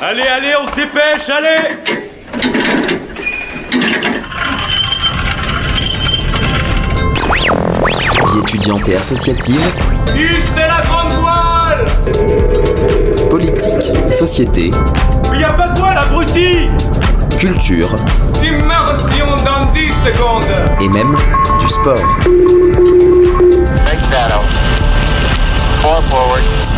Allez, allez, on se dépêche, allez. Vie étudiante et associative, c'est la grande voile. Politique, société, Il y a pas de voile, abruti. Culture. Immersion dans 10 secondes. Et même du sport. Four forward. Four forward.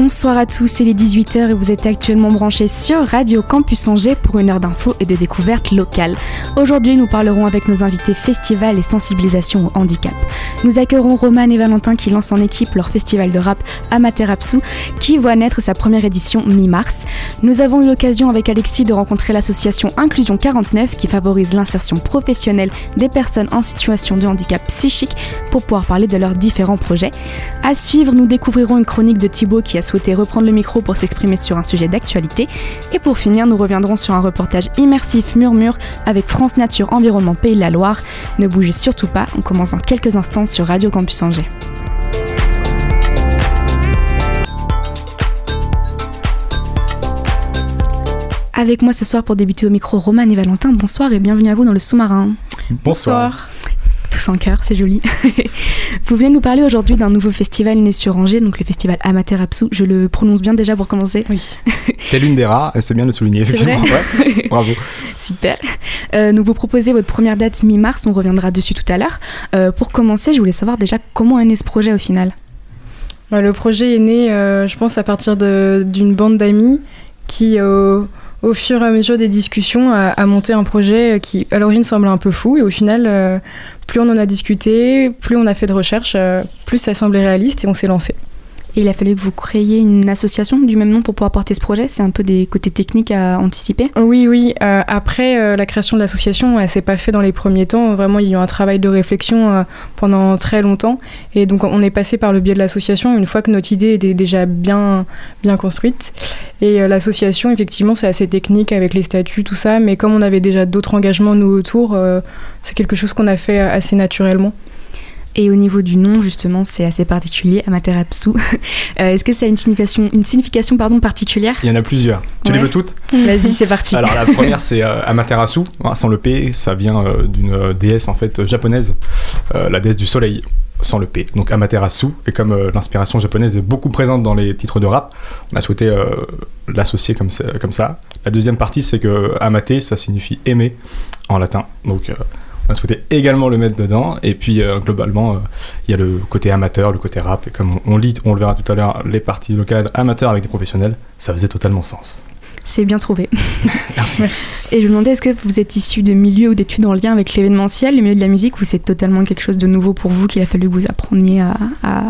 Bonsoir à tous, il est 18h et vous êtes actuellement branchés sur Radio Campus Angers pour une heure d'infos et de découvertes locales. Aujourd'hui, nous parlerons avec nos invités festival et sensibilisation au handicap. Nous accueillerons Roman et Valentin qui lancent en équipe leur festival de rap Amaterasu qui voit naître sa première édition mi-mars. Nous avons eu l'occasion avec Alexis de rencontrer l'association Inclusion 49 qui favorise l'insertion professionnelle des personnes en situation de handicap psychique pour pouvoir parler de leurs différents projets. À suivre, nous découvrirons une chronique de Thibaut qui a souhaité reprendre le micro pour s'exprimer sur un sujet d'actualité. Et pour finir, nous reviendrons sur un reportage immersif murmure avec France Nature Environnement Pays de la Loire. Ne bougez surtout pas, on commence dans quelques instants sur Radio Campus Angers. Avec moi ce soir pour débuter au micro, Roman et Valentin. Bonsoir et bienvenue à vous dans le sous-marin. Bonsoir. Tous en cœur, c'est joli. vous venez nous parler aujourd'hui d'un nouveau festival né sur Angers, donc le festival Amaterasu. Je le prononce bien déjà pour commencer. Oui. T'es l'une des rares, et c'est bien de le souligner, effectivement. Ouais. Bravo. Super. Euh, nous vous proposez votre première date mi-mars, on reviendra dessus tout à l'heure. Euh, pour commencer, je voulais savoir déjà comment est né ce projet au final? Bah, le projet est né, euh, je pense, à partir d'une bande d'amis qui, euh, au fur et à mesure des discussions, a monté un projet qui, à l'origine, semblait un peu fou. Et au final, euh, plus on en a discuté, plus on a fait de recherches, euh, plus ça semblait réaliste et on s'est lancé. Il a fallu que vous créiez une association du même nom pour pouvoir porter ce projet. C'est un peu des côtés techniques à anticiper. Oui, oui. euh, après euh, la création de l'association, elle s'est pas fait dans les premiers temps. Vraiment, il y a eu un travail de réflexion euh, pendant très longtemps. Et donc, on est passé par le biais de l'association une fois que notre idée était déjà bien, bien construite. Et l'association, effectivement, c'est assez technique avec les statuts, tout ça. Mais comme on avait déjà d'autres engagements, nous, autour, c'est quelque chose qu'on a fait assez naturellement. Et au niveau du nom, justement, c'est assez particulier, Amaterasu. Euh, Est-ce que ça a une signification, une signification pardon, particulière? Il y en a plusieurs. Tu les veux toutes? Vas-y, c'est parti. Alors la première c'est euh, Amaterasu, hein, sans le P, ça vient euh, d'une euh, déesse en fait japonaise, la déesse du soleil, sans le P. Donc Amaterasu, et comme l'inspiration japonaise est beaucoup présente dans les titres de rap, on a souhaité l'associer comme ça, comme ça. La deuxième partie c'est que amate ça signifie aimer en latin, donc on a souhaité également le mettre dedans. Et puis euh, globalement, euh, il y a le côté amateur, le côté rap, et comme on, on lit, on le verra tout à l'heure, les parties locales amateurs avec des professionnels, ça faisait totalement sens. C'est bien trouvé. Merci. Et je me demandais, est-ce que vous êtes issu de milieux ou d'études en lien avec l'événementiel, le milieu de la musique, ou c'est totalement quelque chose de nouveau pour vous qu'il a fallu que vous appreniez à... à-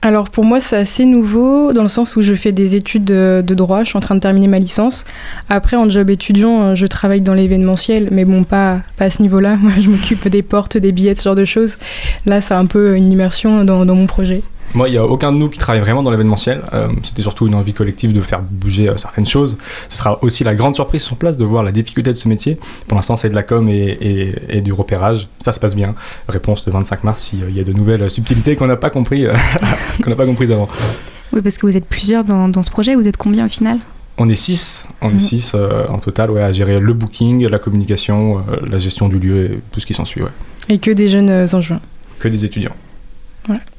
Alors pour moi c'est assez nouveau dans le sens où je fais des études de, de droit, je suis en train de terminer ma licence. Après en job étudiant euh, je travaille dans l'événementiel mais bon pas, pas à ce niveau-là, moi je m'occupe des portes, des billets, ce genre de choses. Là c'est un peu une immersion dans mon projet. Moi, il n'y a aucun de nous qui travaille vraiment dans l'événementiel. Euh, C'était surtout une envie collective de faire bouger euh, certaines choses. Ce sera aussi la grande surprise sur place de voir la difficulté de ce métier. Pour l'instant, c'est de la com et, et- et du repérage. Ça se passe bien. Réponse le 25 mars s'il y a de nouvelles euh, subtilités qu'on n'a pas compris, euh, qu'on n'a pas comprises avant. Oui, parce que vous êtes plusieurs dans, dans ce projet, vous êtes combien au final? On est 6 on Mhm. est six euh, en total ouais, à gérer le booking, la communication, euh, la gestion du lieu et tout ce qui s'ensuit. Ouais. Et que des jeunes euh, enjouins. Que des étudiants.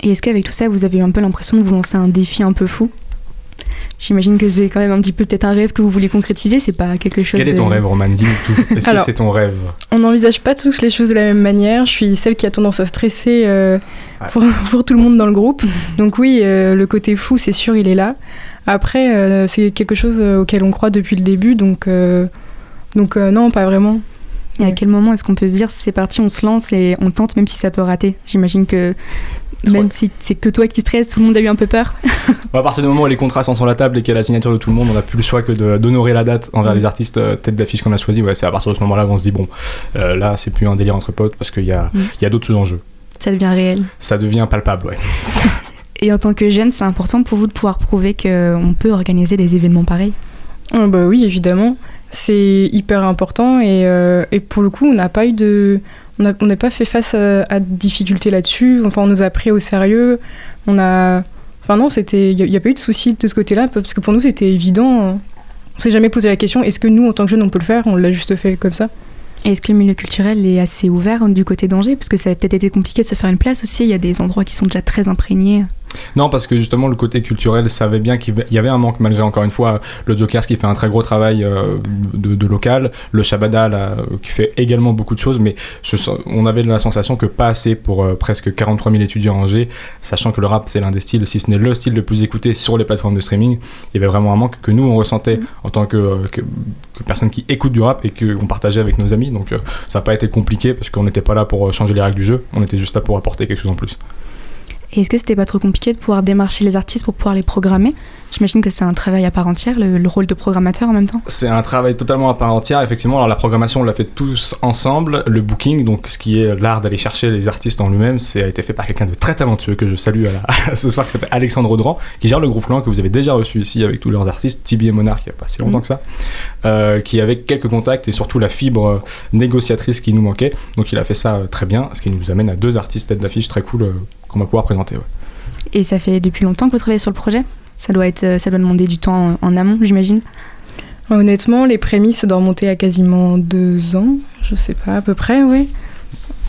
Et est-ce qu'avec tout ça, vous avez eu un peu l'impression de vous lancer un défi un peu fou? J'imagine que c'est quand même un petit peu peut-être un rêve que vous voulez concrétiser, c'est pas quelque chose Quel est de... ton rêve, Roman Dis-nous tout. Est-ce que c'est ton rêve? On n'envisage pas tous les choses de la même manière, je suis celle qui a tendance à stresser euh, Ouais. pour, pour tout le monde dans le groupe. Donc oui, euh, le côté fou c'est sûr il est là. Après euh, c'est quelque chose auquel on croit depuis le début donc, euh, donc euh, non pas vraiment. Et à quel moment est-ce qu'on peut se dire c'est parti, on se lance et on tente même si ça peut rater? J'imagine que même Ouais. si c'est que toi qui stresses, tout le monde a eu un peu peur. À partir du moment où les contrats sont sur la table et qu'il y a la signature de tout le monde, on n'a plus le choix que de- d'honorer la date envers les artistes euh, tête d'affiche qu'on a choisi. Ouais, c'est à partir de ce moment-là qu'on se dit bon, euh, là c'est plus un délire entre potes parce qu'il y a, Mm. il y a d'autres choses en jeu. Ça devient réel. Ça devient palpable, ouais. Et en tant que jeune, c'est important pour vous de pouvoir prouver qu'on peut organiser des événements pareils? Bah oui évidemment. c'est hyper important et, euh, et, pour le coup, on n'a pas eu de. On n'a pas fait face à, à de difficultés là-dessus. Enfin, on nous a pris au sérieux. On a. Enfin, non, c'était. Il n'y a, pas eu de soucis de ce côté-là, parce que pour nous, c'était évident. On s'est jamais posé la question est-ce que nous, en tant que jeunes, on peut le faire? On l'a juste fait comme ça. Est-ce que le milieu culturel est assez ouvert du côté d'Angers? Parce que ça a peut-être été compliqué de se faire une place aussi. Il y a des endroits qui sont déjà très imprégnés. Non, parce que justement, le côté culturel savait bien qu'il y avait un manque, malgré encore une fois le Jokers qui fait un très gros travail euh, de, local, le Shabada qui fait également beaucoup de choses, mais je, on avait la sensation que pas assez pour euh, presque 43 000 étudiants en Angers, sachant que le rap c'est l'un des styles, si ce n'est le style le plus écouté sur les plateformes de streaming. Il y avait vraiment un manque que nous on ressentait mm. en tant que, euh, que, personne qui écoute du rap et qu'on partageait avec nos amis. Donc ça n'a pas été compliqué parce qu'on n'était pas là pour changer les règles du jeu, on était juste là pour apporter quelque chose en plus. Et est-ce que c'était pas trop compliqué de pouvoir démarcher les artistes pour pouvoir les programmer? J'imagine que c'est un travail à part entière, le, rôle de programmateur en même temps. C'est un travail totalement à part entière, effectivement. Alors la programmation, on l'a fait tous ensemble. Le booking, donc ce qui est l'art d'aller chercher les artistes en lui-même, c'est a été fait par quelqu'un de très talentueux que je salue à ce soir, qui s'appelle Alexandre Audran, qui gère le groupe Clan que vous avez déjà reçu ici avec tous leurs artistes, Tibi et Monarch, il n'y a pas si longtemps mhm. que ça, euh, qui avait quelques contacts et surtout la fibre euh, négociatrice qui nous manquait. Donc il a fait ça euh, très bien, ce qui nous amène à deux artistes tête d'affiche très cool qu'on va pouvoir présenter. Et ça fait depuis longtemps que vous travaillez sur le projet? Ça doit, être, ça doit demander du temps en, amont, j'imagine? Honnêtement, les prémices, ça doit remonter à quasiment deux ans, je sais pas, à peu près, oui.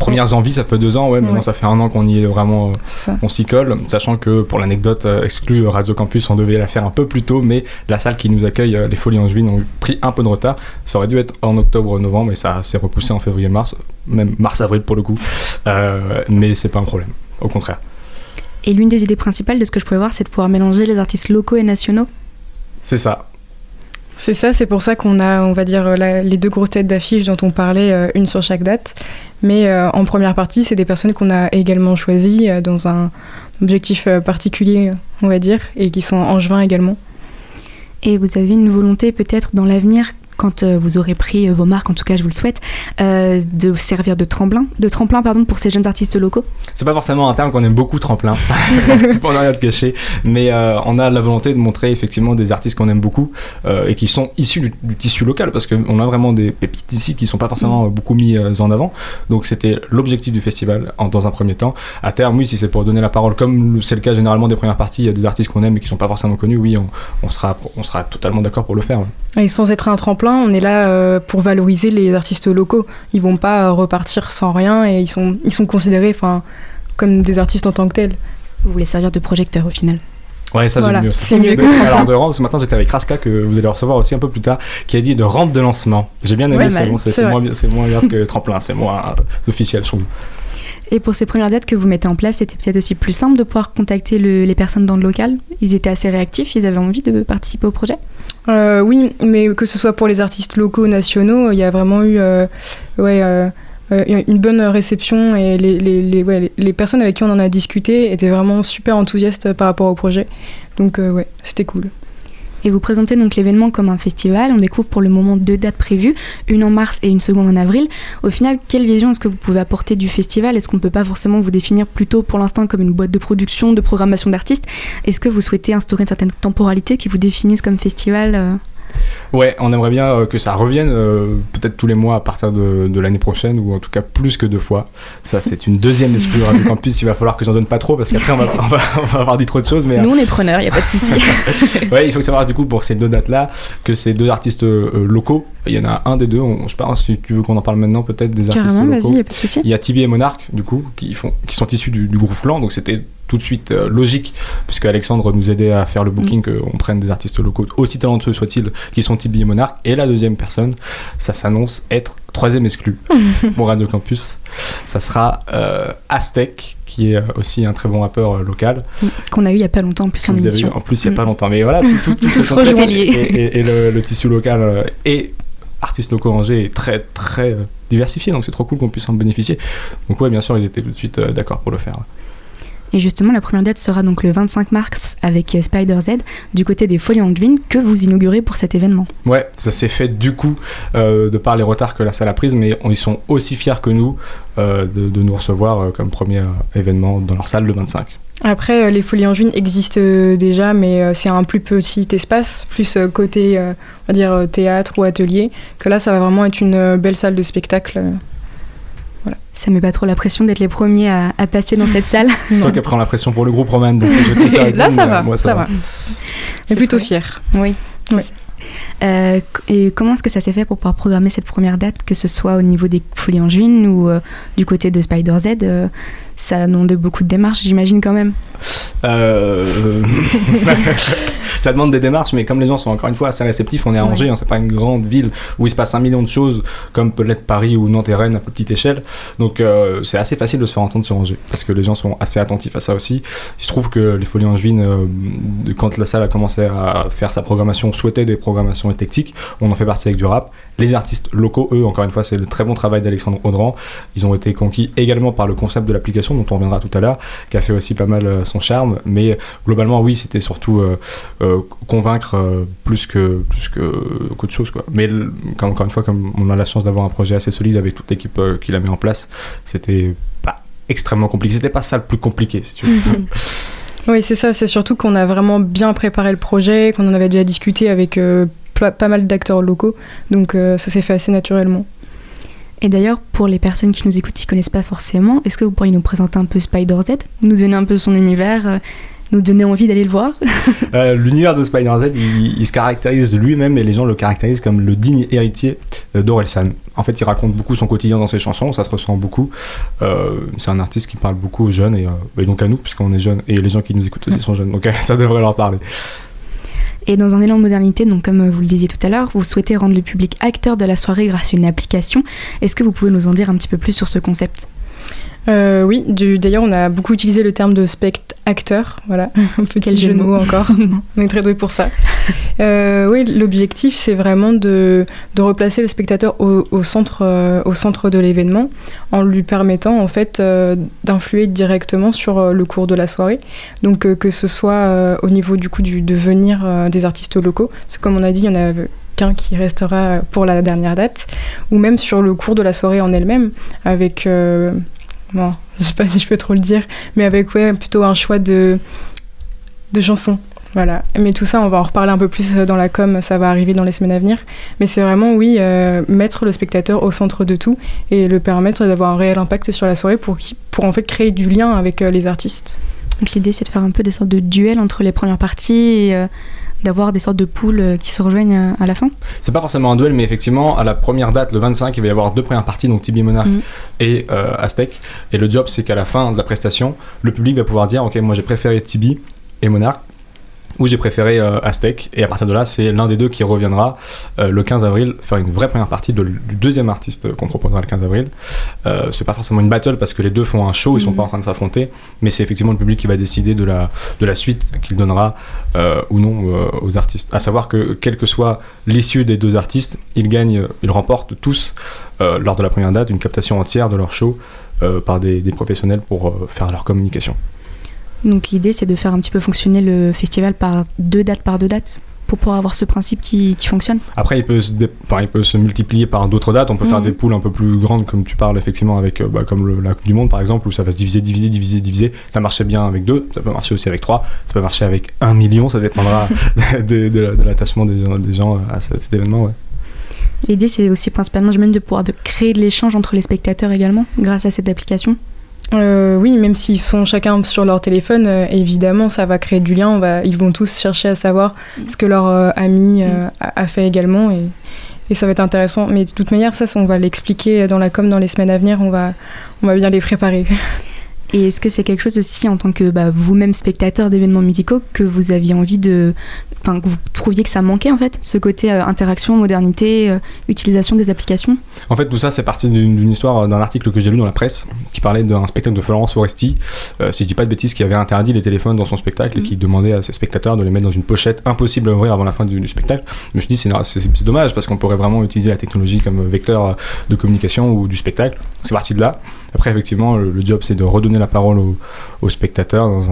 Premières envies, ça fait deux ans, ouais, maintenant ça fait un an qu'on y est vraiment, on s'y colle, sachant que pour l'anecdote euh, exclue Radio Campus, on devait la faire un peu plus tôt, mais la salle qui nous accueille, euh, les Folies Angevines, ont pris un peu de retard. Ça aurait dû être en octobre-novembre, mais ça s'est repoussé en février-mars, même mars-avril pour le coup, euh, mais c'est pas un problème, au contraire. Et l'une des idées principales de ce que je pouvais voir, c'est de pouvoir mélanger les artistes locaux et nationaux. C'est ça. C'est ça, c'est pour ça qu'on a, on va dire, les deux grosses têtes d'affiches dont on parlait, euh, une sur chaque date. Mais euh, en première partie, c'est des personnes qu'on a également choisies euh, dans un objectif particulier, on va dire, et qui sont en juin également. Et vous avez une volonté peut-être dans l'avenir quand euh, vous aurez pris euh, vos marques, en tout cas je vous le souhaite, euh, de servir de tremplin, de tremplin pardon, pour ces jeunes artistes locaux C'est pas forcément un terme qu'on aime beaucoup, tremplin, pour ne rien te cacher, mais on a la volonté de montrer effectivement des artistes qu'on aime beaucoup et qui sont issus du, tissu local, parce qu'on a vraiment des pépites ici qui sont pas forcément beaucoup mis en avant. Donc c'était l'objectif du festival en, dans un premier temps. À terme, oui, si c'est pour donner la parole, comme c'est le cas généralement des premières parties, il y a des artistes qu'on aime et qui sont pas forcément connus, oui, on, sera, on sera totalement d'accord pour le faire. Et sans être un tremplin, on est là euh, pour valoriser les artistes locaux. Ils vont pas euh, repartir sans rien et ils sont, ils sont considérés comme des artistes en tant que tels. Vous voulez servir de projecteur au final Ouais, ça c'est mieux. Alors de rampe, ce matin j'étais avec Raska que vous allez recevoir aussi un peu plus tard, qui a dit de rampe de lancement. J'ai bien aimé ce nom, c'est moins, moins grave que tremplin, c'est moins officiel sur nous. Et pour ces premières dates que vous mettez en place, c'était peut-être aussi plus simple de pouvoir contacter les personnes dans le local? Ils étaient assez réactifs, ils avaient envie de participer au projet? Euh, Oui, mais que ce soit pour les artistes locaux, nationaux, il y a vraiment eu euh, ouais, euh, une bonne réception et les, les, ouais, les, personnes avec qui on en a discuté étaient vraiment super enthousiastes par rapport au projet. Donc ouais, c'était cool. Et vous présentez donc l'événement comme un festival. On découvre pour le moment deux dates prévues, une en mars et une seconde en avril. Au final, quelle vision est-ce que vous pouvez apporter du festival? Est-ce qu'on ne peut pas forcément vous définir plutôt pour l'instant comme une boîte de production, de programmation d'artistes? Est-ce que vous souhaitez instaurer une certaine temporalité qui vous définisse comme festival euh? Ouais, on aimerait bien euh, que ça revienne euh, peut-être tous les mois à partir de, l'année prochaine, ou en tout cas plus que deux fois. Ça, c'est une deuxième exclue Radio Campus. Il va falloir que j'en donne pas trop parce qu'après, on va, on, va, avoir dit trop de choses. Mais, Nous, on est preneurs, il n'y a pas de souci. ouais, il faut savoir du coup pour ces deux dates-là que ces deux artistes euh, locaux, il y en a un des deux, on, je pense si tu veux qu'on en parle maintenant peut-être des artistes locaux. Y a pas de souci. Il y a Tibi et Monarch, du coup, qui, font, qui sont issus du, du groupe Clan, donc c'était tout de suite euh, logique, puisque Alexandre nous aidait à faire le booking, mm. qu'on prenne des artistes locaux, aussi talentueux soient-ils, qui sont Tibi et Monarch. Et la deuxième personne, ça s'annonce être troisième exclu pour Radio Campus. Ça sera euh, Aztec, qui est euh, aussi un très bon rappeur local. Qu'on a eu il y a pas longtemps en plus en émission. en plus il y a pas mm. longtemps. Mais voilà, tout, tout, ce et, et, le, tissu local et artistes locaux rangés est très très diversifié, donc c'est trop cool qu'on puisse en bénéficier. Donc ouais, bien sûr, ils étaient tout de suite d'accord pour le faire. Et justement, la première date sera donc le 25 mars avec euh, Spider Z du côté des Folies Angevines que vous inaugurez pour cet événement. Ouais, ça s'est fait du coup euh, de par les retards que la salle a pris, mais ils sont aussi fiers que nous euh, de, nous recevoir comme premier événement dans leur salle le 25. Après, les folies en juin existent déjà, mais c'est un plus petit espace, plus côté, euh, on va dire, théâtre ou atelier, que là, ça va vraiment être une belle salle de spectacle. Euh. Ça met pas trop la pression d'être les premiers à, à passer dans cette salle. C'est toi qui prends la pression pour le groupe Roman. donc là, vous, ça va, euh, moi, ça, va. C'est Mais plutôt fier. Oui. Euh, et comment est-ce que ça s'est fait pour pouvoir programmer cette première date, que ce soit au niveau des Folies en Juin ou euh, du côté de Spider Z euh, Ça demande beaucoup de démarches, j'imagine quand même. Ça demande des démarches, mais comme les gens sont encore une fois assez réceptifs, on est à Ouais. Angers, hein, c'est pas une grande ville où il se passe un million de choses, comme peut l'être Paris ou Nantes et Rennes à plus petite échelle. Donc euh, c'est assez facile de se faire entendre sur Angers, parce que les gens sont assez attentifs à ça aussi. Il se trouve que les Folies Angevines, euh, quand la salle a commencé à faire sa programmation, souhaitait des programmations éclectiques, on en fait partie avec du rap. Les artistes locaux, eux, encore une fois, c'est le très bon travail d'Alexandre Audran. Ils ont été conquis également par le concept de l'application, dont on reviendra tout à l'heure, qui a fait aussi pas mal euh, son charme. Mais globalement, oui, c'était surtout euh, euh, convaincre euh, plus que plus que qu'autre chose, quoi. Mais comme- encore une fois, comme on a la chance d'avoir un projet assez solide avec toute l'équipe euh, qui l'a mis en place, c'était pas extrêmement compliqué. C'était pas ça le plus compliqué, si tu veux. Oui, c'est ça. C'est surtout qu'on a vraiment bien préparé le projet, qu'on en avait déjà discuté avec euh, pas mal d'acteurs locaux. Donc euh, ça s'est fait assez naturellement. Et d'ailleurs, pour les personnes qui nous écoutent qui connaissent pas forcément, est-ce que vous pourriez nous présenter un peu Spider Z, nous donner un peu son univers, euh, nous donner envie d'aller le voir? Euh, L'univers de Spider-Z, il, il se caractérise lui-même et les gens le caractérisent comme le digne héritier d'Orelsan. En fait, il raconte beaucoup son quotidien dans ses chansons, ça se ressent beaucoup. Euh, c'est un artiste qui parle beaucoup aux jeunes et, euh, et donc à nous, puisqu'on est jeunes, et les gens qui nous écoutent aussi sont jeunes, donc euh, ça devrait leur parler. Et dans un élan de modernité, donc comme vous le disiez tout à l'heure, vous souhaitez rendre le public acteur de la soirée grâce à une application. Est-ce que vous pouvez nous en dire un petit peu plus sur ce concept? Euh, oui, d'ailleurs, on a beaucoup utilisé le terme de spect-acteur. Voilà, un petit jeu de mots encore. on est très doué pour ça. Euh, oui, l'objectif, c'est vraiment de, de replacer le spectateur au, au centre, euh, au centre de l'événement en lui permettant en fait d'influer directement sur le cours de la soirée. Donc que ce soit au niveau du coup du devenir des artistes locaux, parce que comme on a dit, il y en a qu'un qui restera pour la dernière date, ou même sur le cours de la soirée en elle-même, avec euh, bon, je sais pas si je peux trop le dire, mais avec ouais, plutôt un choix de, de chansons. Voilà. Mais tout ça, on va en reparler un peu plus euh, dans la com, ça va arriver dans les semaines à venir. Mais c'est vraiment, oui, euh, mettre le spectateur au centre de tout et le permettre d'avoir un réel impact sur la soirée pour, qui- pour en fait créer du lien avec euh, les artistes. Donc l'idée c'est de faire un peu des sortes de duels entre les premières parties et d'avoir des sortes de poules euh, qui se rejoignent euh, à la fin. C'est pas forcément un duel, mais effectivement, à la première date, le 25, il va y avoir deux premières parties, donc Tibi Monarch Mhm. et euh, Aztec. Et le job, c'est qu'à la fin de la prestation, le public va pouvoir dire Ok, moi j'ai préféré Tibi et Monarch, ou j'ai préféré euh, Aztec. Et à partir de là, c'est l'un des deux qui reviendra euh, le 15 avril faire une vraie première partie de- du deuxième artiste euh, qu'on proposera le 15 avril. Euh, c'est pas forcément une battle parce que les deux font un show, ils sont Mhm. pas en train de s'affronter, mais c'est effectivement le public qui va décider de la, de la suite qu'il donnera ou non aux artistes. À savoir que quelle que soit l'issue des deux artistes, ils gagnent, ils remportent tous lors de la première date une captation entière de leur show par des, des professionnels pour faire leur communication. Donc l'idée c'est de faire un petit peu fonctionner le festival par deux dates par deux dates pour pouvoir avoir ce principe qui, qui fonctionne. Après, il peut se, dé- enfin, il peut se multiplier par d'autres dates. On peut faire Mhm. des poules un peu plus grandes, comme tu parles effectivement avec, euh, bah, comme le- la Coupe du Monde par exemple, où ça va se diviser, diviser, diviser, diviser. Ça marchait bien avec deux, ça peut marcher aussi avec trois, ça peut marcher avec un million. Ça dépendra de, de la- de l'attachement des, gens- des gens à ce- cet événement. ouais. L'idée c'est aussi principalement j'imagine de pouvoir de créer de l'échange entre les spectateurs également grâce à cette application. Euh, oui, même s'ils sont chacun sur leur téléphone, euh, évidemment, ça va créer du lien. On va, ils vont tous chercher à savoir ce que leur euh, ami euh, a, fait également. Et, et ça va être intéressant. Mais de toute manière, ça, ça, on va l'expliquer dans la com dans les semaines à venir. On va, on va bien les préparer. Et est-ce que c'est quelque chose aussi en tant que bah, vous-même spectateur d'événements musicaux que vous aviez envie de, enfin que vous trouviez que ça manquait en fait, ce côté euh, interaction, modernité, euh, utilisation des applications? En fait, tout ça, c'est parti d'une histoire, euh, d'un article que j'ai lu dans la presse, qui parlait d'un spectacle de Florence Foresti, euh, si je dis pas de bêtises, qui avait interdit les téléphones dans son spectacle et Mhm. qui demandait à ses spectateurs de les mettre dans une pochette impossible à ouvrir avant la fin du, du spectacle. Je me suis dit, c'est dommage parce qu'on pourrait vraiment utiliser la technologie comme vecteur de communication ou du spectacle. C'est parti de là. Après, effectivement, le, job, c'est de redonner la parole aux, spectateurs dans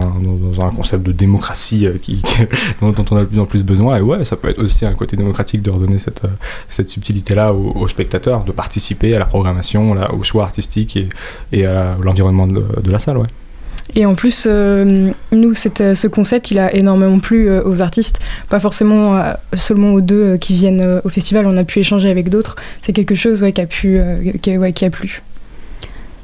un, concept de démocratie euh, dont, on a de plus en plus besoin. Et ouais, ça peut être aussi un côté démocratique de redonner cette, euh, subtilité-là aux, spectateurs, de participer à la programmation, là, au choix artistique et, à l'environnement de, la salle. Ouais. Et en plus, euh, nous, ce concept, il a énormément plu aux artistes, pas forcément seulement aux deux qui viennent au festival, on a pu échanger avec d'autres. C'est quelque chose ouais, qui a plu.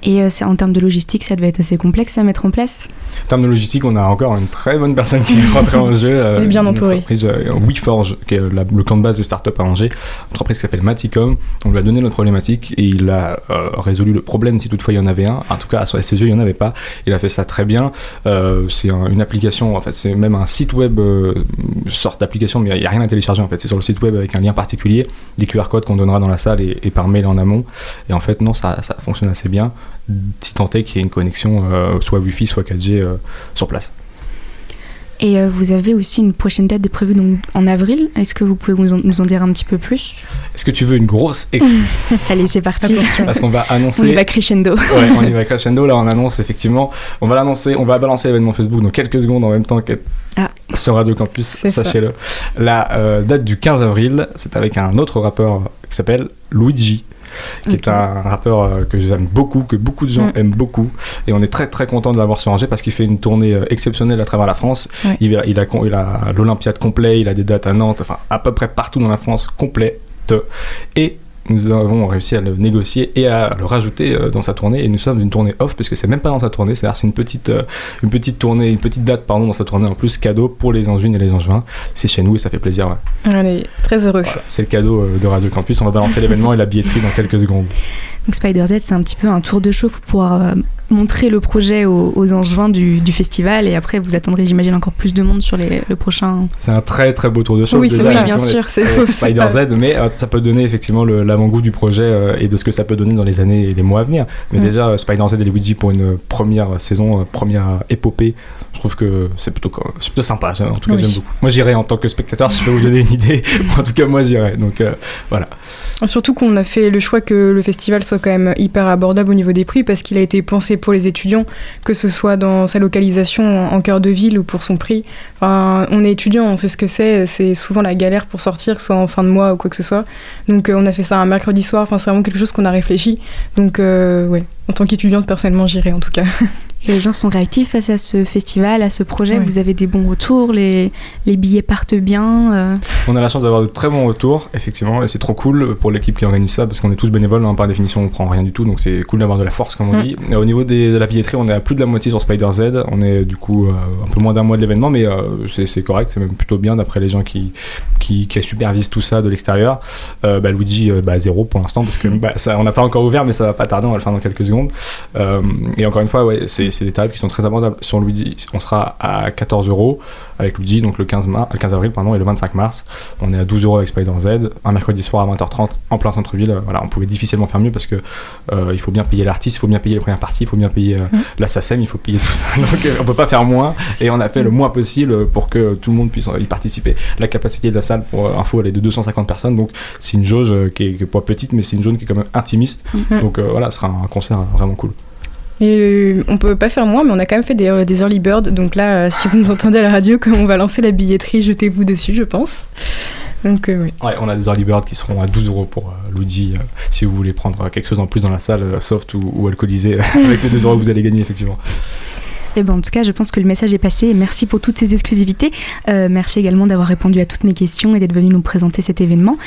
Et euh, c'est- en termes de logistique, ça devait être assez complexe à mettre en place. En termes de logistique, on a encore une très bonne personne qui est rentrée en jeu. euh, On est bien une entouré. entreprise, euh, WeForge, qui est la- le camp de base de start-up à Angers, une entreprise qui s'appelle Maticom. On lui a donné notre problématique et il a euh, résolu le problème si toutefois il y en avait un. En tout cas, à ses yeux, il n'y en avait pas. Il a fait ça très bien. Euh, c'est un- une application, en fait, c'est même un site web, euh, une sorte d'application, mais il n'y a rien à télécharger en fait. C'est sur le site web avec un lien particulier, des QR codes qu'on donnera dans la salle et, et par mail en amont. Et en fait, non, ça, ça fonctionne assez bien, si tant est qu'il y ait une connexion euh, soit Wi-Fi, soit 4G euh, sur place. Et euh, vous avez aussi une prochaine date de prévue donc, en avril. Est-ce que vous pouvez nous en, nous en dire un petit peu plus? Est-ce que tu veux une grosse excuse Allez, c'est parti. Parce qu'on va annoncer. On y va crescendo. Ouais, on y va crescendo. Là, on annonce effectivement. On va l'annoncer. On va balancer l'événement Facebook dans quelques secondes en même temps que Ah. sur Radio Campus. Sachez-le. La euh, date du 15 avril, c'est avec un autre rappeur qui s'appelle Luigi. Qui est un rappeur euh, que j'aime beaucoup, que beaucoup de gens Mm. aiment beaucoup. Et on est très très content de l'avoir sur Angers parce qu'il fait une tournée euh, exceptionnelle à travers la France. Ouais. Il a, il a, il a l'Olympiade complet, il a des dates à Nantes, enfin à peu près partout dans la France complète. Et nous avons réussi à le négocier et à le rajouter euh, dans sa tournée. Et nous sommes une tournée off, puisque c'est même pas dans sa tournée, c'est-à-dire c'est une petite, euh, une petite tournée, une petite date pardon, dans sa tournée en plus cadeau pour les Angevines et les Angevins. C'est chez nous et ça fait plaisir. ouais. On est très heureux. Voilà, c'est le cadeau euh, de Radio Campus. On va balancer l'événement et la billetterie dans quelques secondes. Donc Spider Z, c'est un petit peu un tour de chauffe pour pouvoir euh, montrer le projet aux, aux angevins du, du festival. Et après, vous attendrez, j'imagine, encore plus de monde sur les, le prochain. C'est un très très beau tour de chauffe. Oui, c'est ça, bien sûr. C'est euh, Spider Z, mais euh, ça peut donner effectivement l'avant-goût du projet euh, et de ce que ça peut donner dans les années et les mois à venir. Mais Mm. déjà, Spider Z et Luigi pour une première saison, première épopée, je trouve que c'est plutôt, sympa. En tout cas, Oui. j'aime beaucoup. Moi, j'irai en tant que spectateur si je peux vous donner une idée. en tout cas, moi, j'irai. Donc euh, voilà. Surtout qu'on a fait le choix que le festival soit quand même hyper abordable au niveau des prix parce qu'il a été pensé pour les étudiants, que ce soit dans sa localisation en cœur de ville ou pour son prix. Enfin, on est étudiant, on sait ce que c'est, c'est souvent la galère pour sortir, que ce soit en fin de mois ou quoi que ce soit. Donc euh, on a fait ça un mercredi soir, enfin, c'est vraiment quelque chose qu'on a réfléchi. Donc euh, ouais, en tant qu'étudiante, personnellement, j'irai en tout cas. Et les gens sont réactifs face à ce festival, à ce projet. Ouais. Vous avez des bons retours, les, les billets partent bien. euh. On a la chance d'avoir de très bons retours, effectivement, et c'est trop cool pour l'équipe qui organise ça, parce qu'on est tous bénévoles, hein, par définition on prend rien du tout, donc c'est cool d'avoir de la force, comme on Mm. dit. Et au niveau des- de la billetterie, on est à plus de la moitié sur Spider Z, on est du coup euh, un peu moins d'un mois de l'événement, mais euh, c'est correct, c'est même plutôt bien d'après les gens qui, qui, qui supervisent tout ça de l'extérieur. Euh, bah, Luigi, euh, bah, zéro pour l'instant, parce que bah, ça, on n'a pas encore ouvert, mais ça va pas tarder, on va le faire dans quelques secondes. Euh, et encore une fois, ouais, c'est c'est des tarifs qui sont très abordables. Sur on sera à 14 euros avec Luigi, donc le 15, mar- le 15 avril pardon, et le 25 mars. On est à 12 euros avec Spider Z, un mercredi soir à 20h30 en plein centre-ville. Euh, Voilà, on pouvait difficilement faire mieux parce que euh, il faut bien payer l'artiste, il faut bien payer les premières parties, il faut bien payer euh, la SACEM, il faut payer tout ça. Donc euh, on peut pas faire moins et on a fait le moins possible pour que tout le monde puisse y participer. La capacité de la salle pour info elle est de 250 personnes, donc c'est une jauge qui est, qui est pas petite, mais c'est une jauge qui est quand même intimiste. Mhm. Donc voilà, ce sera un concert vraiment cool. Et euh, on peut pas faire moins, mais on a quand même fait des, euh, early birds. Donc là, euh, si vous nous entendez à la radio, comme on va lancer la billetterie, jetez-vous dessus, je pense. Donc oui. Ouais, on a des early birds qui seront à 12 euros pour euh, euh, si vous voulez prendre quelque chose en plus dans la salle, soft ou, ou alcoolisé, avec les 2 euros que vous allez gagner effectivement. Et ben, en tout cas, je pense que le message est passé. Et merci pour toutes ces exclusivités. Euh, merci également d'avoir répondu à toutes mes questions et d'être venu nous présenter cet événement.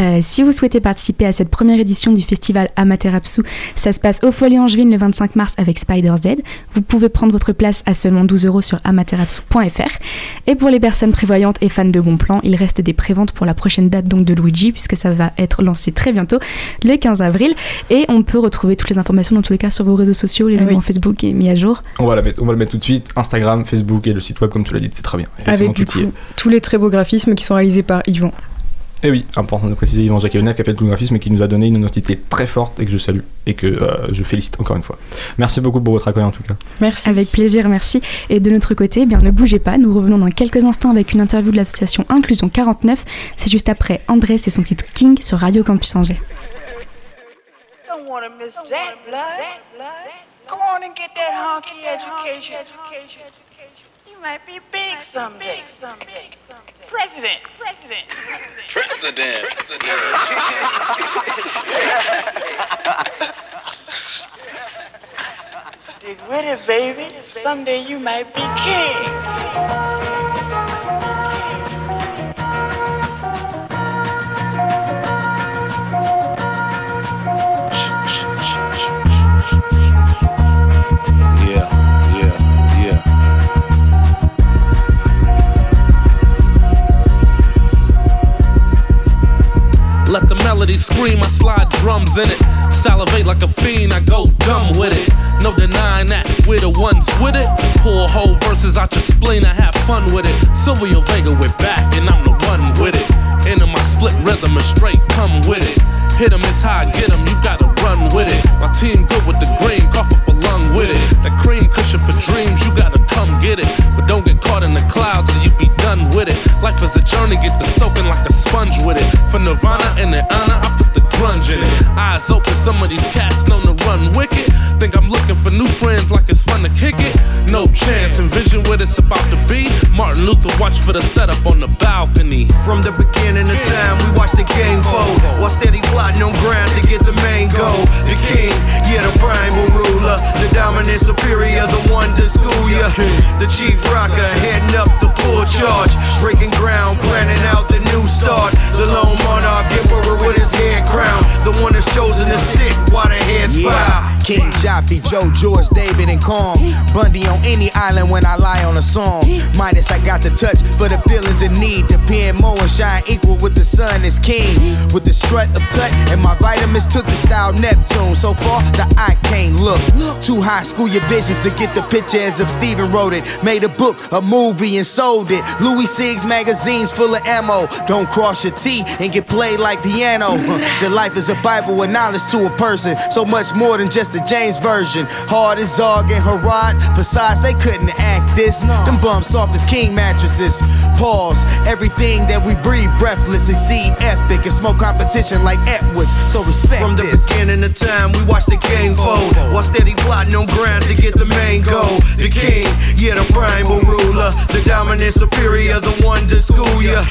Euh, si vous souhaitez participer à cette première édition du festival Amaterasu, ça se passe au Folie Angevine le 25 mars avec Spider Z. Vous pouvez prendre votre place à seulement 12 euros sur amaterasu.fr. Et pour les personnes prévoyantes et fans de bons plans, il reste des préventes pour la prochaine date donc de Luigi, puisque ça va être lancé très bientôt, le 15 avril. Et on peut retrouver toutes les informations dans tous les cas sur vos réseaux sociaux. L'événement Oui. Facebook est mis à jour. On va, la mettre, on va le mettre tout de suite, Instagram, Facebook et le site web comme tu l'as dit, c'est très bien. Effectivement, Avec du tout coup tous les très beaux graphismes qui sont réalisés par Yvon. Et oui, important de préciser, Yvan Jacques qui a fait le tout graphisme et qui nous a donné une identité très forte et que je salue et que euh, je félicite encore une fois. Merci beaucoup pour votre accueil en tout cas. Merci. Avec plaisir, merci. Et de notre côté, eh bien ne bougez pas, nous revenons dans quelques instants avec une interview de l'association Inclusion 49. C'est juste après Andrés et son titre King sur Radio Campus Angers. Don't want to miss that blood. Come on and get that honky education. You might be big someday. President. President. President. Stick with it, baby. someday you might be king. Melody scream, I slide drums in it. Salivate like a fiend, I go dumb with it. No denying that we're the ones with it. Pull whole verses out your spleen, I have fun with it. Silvio Vega, we're back, and I'm the one with it. Into my split rhythm and straight come with it. Hit 'em, it's how I get 'em, you gotta run with it. My team good with the green, cough up a lung with it. That cream cushion for dreams, you gotta come get it. But don't get caught in the clouds or you be done with it. Life is a journey, get the soaking like a sponge with it. For Nirvana and the honor, I put the grunge. Eyes open, some of these cats known to run wicked. Think I'm looking for new friends like it's fun to kick it. No chance, envision what it's about to be. Martin Luther watch for the setup on the balcony. From the beginning of time, we watch the game fold. While steady plotting on grounds to get the main goal. The king, yeah, the primal ruler. The dominant superior, the one to school ya. The chief rocker, heading up the full charge. Breaking ground, planning out the new start. The lone monarch, emperor with his head crown. The one that's chosen to sit while the heads bow. King Joffrey, Joe, George, David, and Calm. Bundy on any island when I lie on a song. Midas, I got the touch for the feelings in need. The PMO and shine equal with the sun is king. With the strut of tut and my vitamins took the style Neptune. So far, the eye can't look. Too high, school your visions to get the pictures of Steven wrote it. Made a book, a movie, and sold it. Louis Siggs magazines full of ammo. Don't cross your T and get played like piano. the life is a Bible with knowledge to a person. So much more than just the James version. Hard as Zog and Harad. Besides, they couldn't act this. Them bumps soft as king mattresses. Pause. Everything that we breathe breathless exceed epic and smoke competition like Edwards. So respect From the this. beginning of time, we watch the game oh. fold. While steady plotting on grounds to get the main goal. The king, yeah, the primal ruler. The dominant superior, the one to school ya.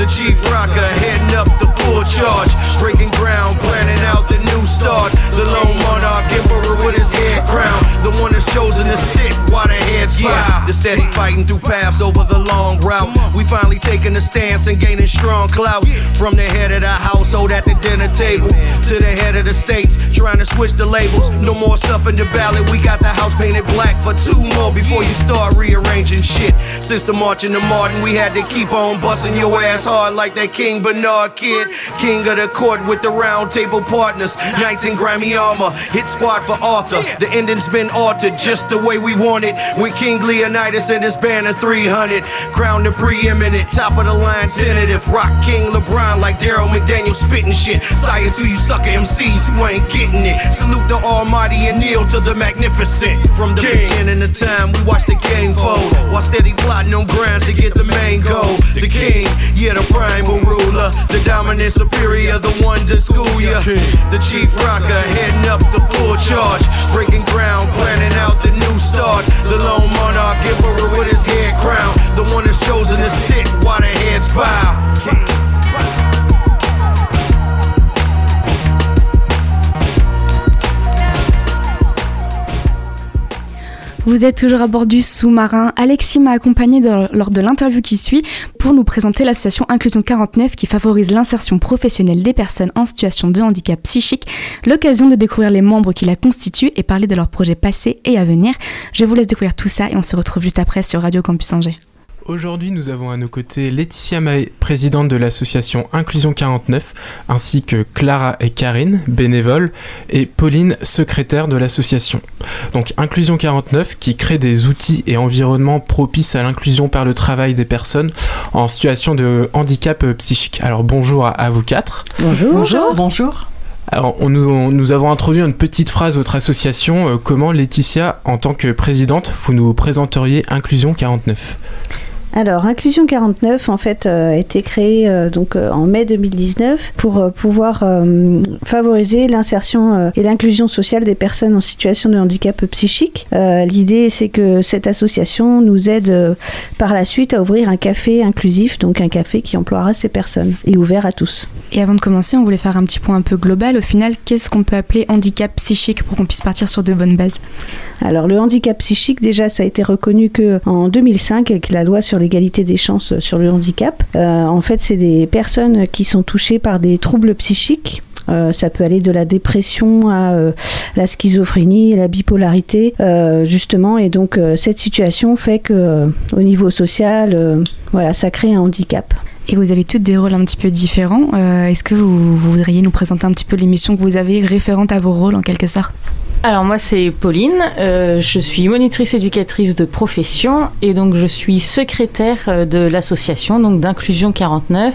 The chief rocker, heading up the full charge. Breaking ground, planning out the new start. The lone monarch, emperor with his head crown. The one that's chosen to sit while the heads bow. The steady fighting through paths over the long route. We finally taking a stance and gaining strong clout. From the head of the household at the dinner table to the head of the states, trying to switch the labels. No more stuff in the ballot. We got the house painted black for two more before you start rearranging shit. Since the march in the Martin, we had to keep on busting your ass hard like that King Bernard kid. King of the court with the round table partners. Knights in grimy armor. Hit squad for Arthur. The ending's been altered just the way we want it. With King Leonidas and his band of 300. Crown the preeminent, top of the line tentative. Rock King LeBron like Daryl McDaniel spitting shit. Sire to you sucker MCs who ain't getting it. Salute the Almighty and kneel to the magnificent. From the beginning of time, we watch the game fold. While steady plotting on grounds to get the main goal. The king, yeah, the primal ruler. The dominant superior, the one to school ya. The chief rocker, heading up the full charge. Breaking ground, planning out the new start. The lone monarch, emperor with his head crown. The one that's chosen to sit while the heads bow. Vous êtes toujours à bord du sous-marin. Alexis m'a accompagné lors de l'interview qui suit pour nous présenter l'association Inclusion 49 qui favorise l'insertion professionnelle des personnes en situation de handicap psychique. L'occasion de découvrir les membres qui la constituent et parler de leurs projets passés et à venir. Je vous laisse découvrir tout ça et on se retrouve juste après sur Radio Campus Angers. Aujourd'hui, nous avons à nos côtés Laetitia Mahé, présidente de l'association Inclusion 49, ainsi que Clara et Karine, bénévoles, et Pauline, secrétaire de l'association. Donc Inclusion 49 qui crée des outils et environnements propices à l'inclusion par le travail des personnes en situation de handicap psychique. Alors bonjour à, à vous quatre. Bonjour. Bonjour. Bonjour. Alors, on nous, on- nous avons introduit une petite phrase de votre association. Euh, comment, Laetitia, en tant que présidente, vous nous présenteriez Inclusion 49 Alors, Inclusion 49, en fait, euh, a été créée euh, donc, euh, en mai 2019 pour pouvoir favoriser l'insertion et l'inclusion sociale des personnes en situation de handicap psychique. L'idée, c'est que cette association nous aide par la suite à ouvrir un café inclusif, donc un café qui emploiera ces personnes et ouvert à tous. Et avant de commencer, on voulait faire un petit point un peu global. Au final, qu'est-ce qu'on peut appeler handicap psychique pour qu'on puisse partir sur de bonnes bases? Alors le handicap psychique, déjà, ça a été reconnu que en 2005 avec la loi sur l'égalité des chances sur le handicap. Euh, en fait, c'est des personnes qui sont touchées par des troubles psychiques. Euh, ça peut aller de la dépression à euh, la schizophrénie, la bipolarité, justement. Et donc, cette situation fait que, au niveau social, voilà, ça crée un handicap. Et vous avez toutes des rôles un petit peu différents. Euh, Est-ce que vous, voudriez nous présenter un petit peu l'émission que vous avez référente à vos rôles en quelque sorte? Alors moi c'est Pauline, euh, je suis monitrice éducatrice de profession et donc je suis secrétaire euh, de l'association d'inclusion 49.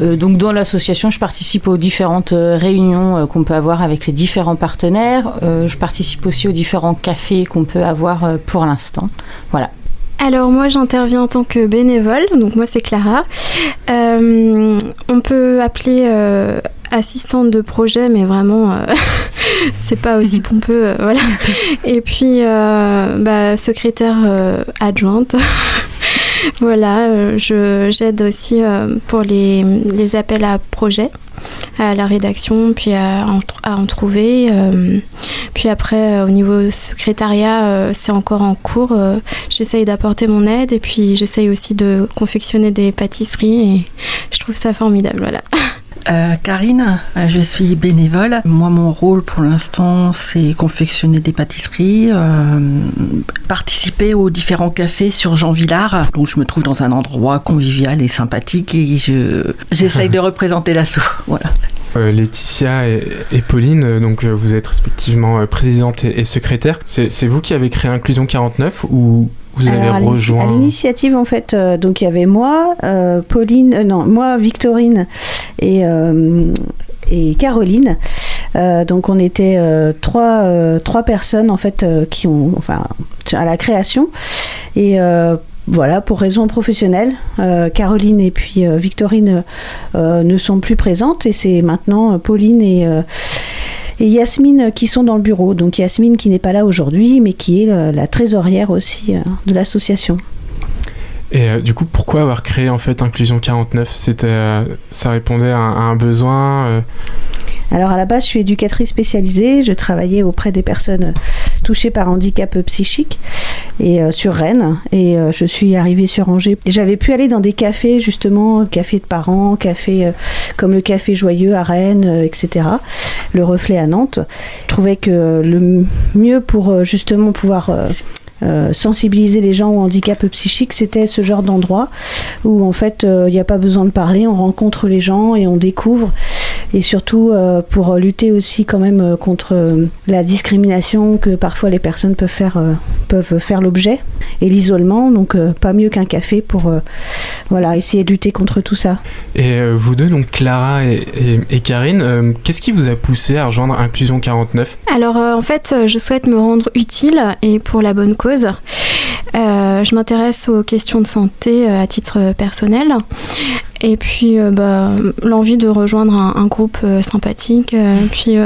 Euh, donc dans l'association, je participe aux différentes réunions qu'on peut avoir avec les différents partenaires. Je participe aussi aux différents cafés qu'on peut avoir pour l'instant. Voilà. Alors moi j'interviens en tant que bénévole, donc moi c'est Clara. Euh, on peut appeler euh, assistante de projet, mais vraiment euh, c'est pas aussi pompeux, voilà. Et puis bah, secrétaire adjointe. voilà, je j'aide aussi pour les, les appels à projet à la rédaction, puis à en, tr- à en trouver. euh, puis après, euh, au niveau secrétariat, euh, c'est encore en cours. euh, j'essaye d'apporter mon aide et puis j'essaye aussi de confectionner des pâtisseries et je trouve ça formidable. Voilà. Euh, Karine, je suis bénévole. Moi, mon rôle pour l'instant, c'est confectionner des pâtisseries, euh, participer aux différents cafés sur Jean Villard. Donc, je me trouve dans un endroit convivial et sympathique et je j'essaye de représenter l'assaut. Voilà. Euh, Laetitia et, et Pauline, euh, donc euh, vous êtes respectivement euh, présidente et, et secrétaire. C'est vous qui avez créé Inclusion 49 ou vous avez Alors, rejoint À l'initiative, en fait, euh, donc il y avait moi, euh, Pauline, euh, non, moi, Victorine et, euh, et Caroline. Euh, donc on était euh, trois, euh, trois personnes en fait euh, qui ont, enfin, à la création et euh, voilà, pour raisons professionnelles, euh, Caroline et puis euh, Victorine euh, ne sont plus présentes et c'est maintenant euh, Pauline et, et Yasmine qui sont dans le bureau. Donc Yasmine qui n'est pas là aujourd'hui, mais qui est la trésorière aussi de l'association. Et du coup, pourquoi avoir créé en fait Inclusion 49 C'était, ça répondait à, un- à un besoin. Alors à la base, je suis éducatrice spécialisée. Je travaillais auprès des personnes touchées par handicap psychique et euh, sur Rennes. Et euh, je suis arrivée sur Angers. J'avais pu aller dans des cafés justement, café de parents, café euh, comme le café Joyeux à Rennes, euh, etc. Le Reflet à Nantes. Je trouvais que le mieux pour euh, justement pouvoir euh, euh, sensibiliser les gens au handicap psychique, c'était ce genre d'endroit où en fait euh, il n'y a pas besoin de parler, on rencontre les gens et on découvre. Et surtout euh, pour lutter aussi quand même euh, contre euh, la discrimination que parfois les personnes peuvent faire, euh, peuvent faire l'objet et l'isolement. Donc euh, pas mieux qu'un café pour euh, voilà, essayer de lutter contre tout ça. Et euh, vous deux, donc Clara et, et- et Karine, euh, qu'est-ce qui vous a poussé à rejoindre Inclusion 49 Alors euh, en fait, je souhaite me rendre utile et pour la bonne cause. Euh, je m'intéresse aux questions de santé euh, à titre personnel. Et puis euh, bah, l'envie de rejoindre un, groupe sympathique. puis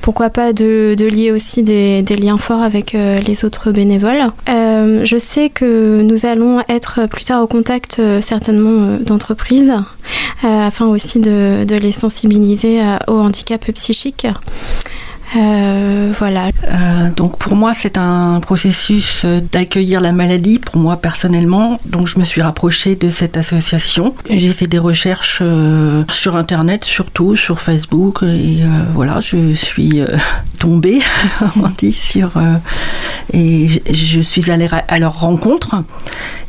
pourquoi pas de, lier aussi des, liens forts avec les autres bénévoles. Je sais que nous allons être plus tard au contact certainement d'entreprises afin aussi de, les sensibiliser au handicap psychique. Euh, voilà. Euh, donc pour moi, c'est un processus euh, d'accueillir la maladie, pour moi personnellement. Donc je me suis rapprochée de cette association. J'ai fait des recherches sur Internet, surtout sur Facebook. Et voilà, je suis tombée, on dit, sur... et je, suis allée à leur rencontre.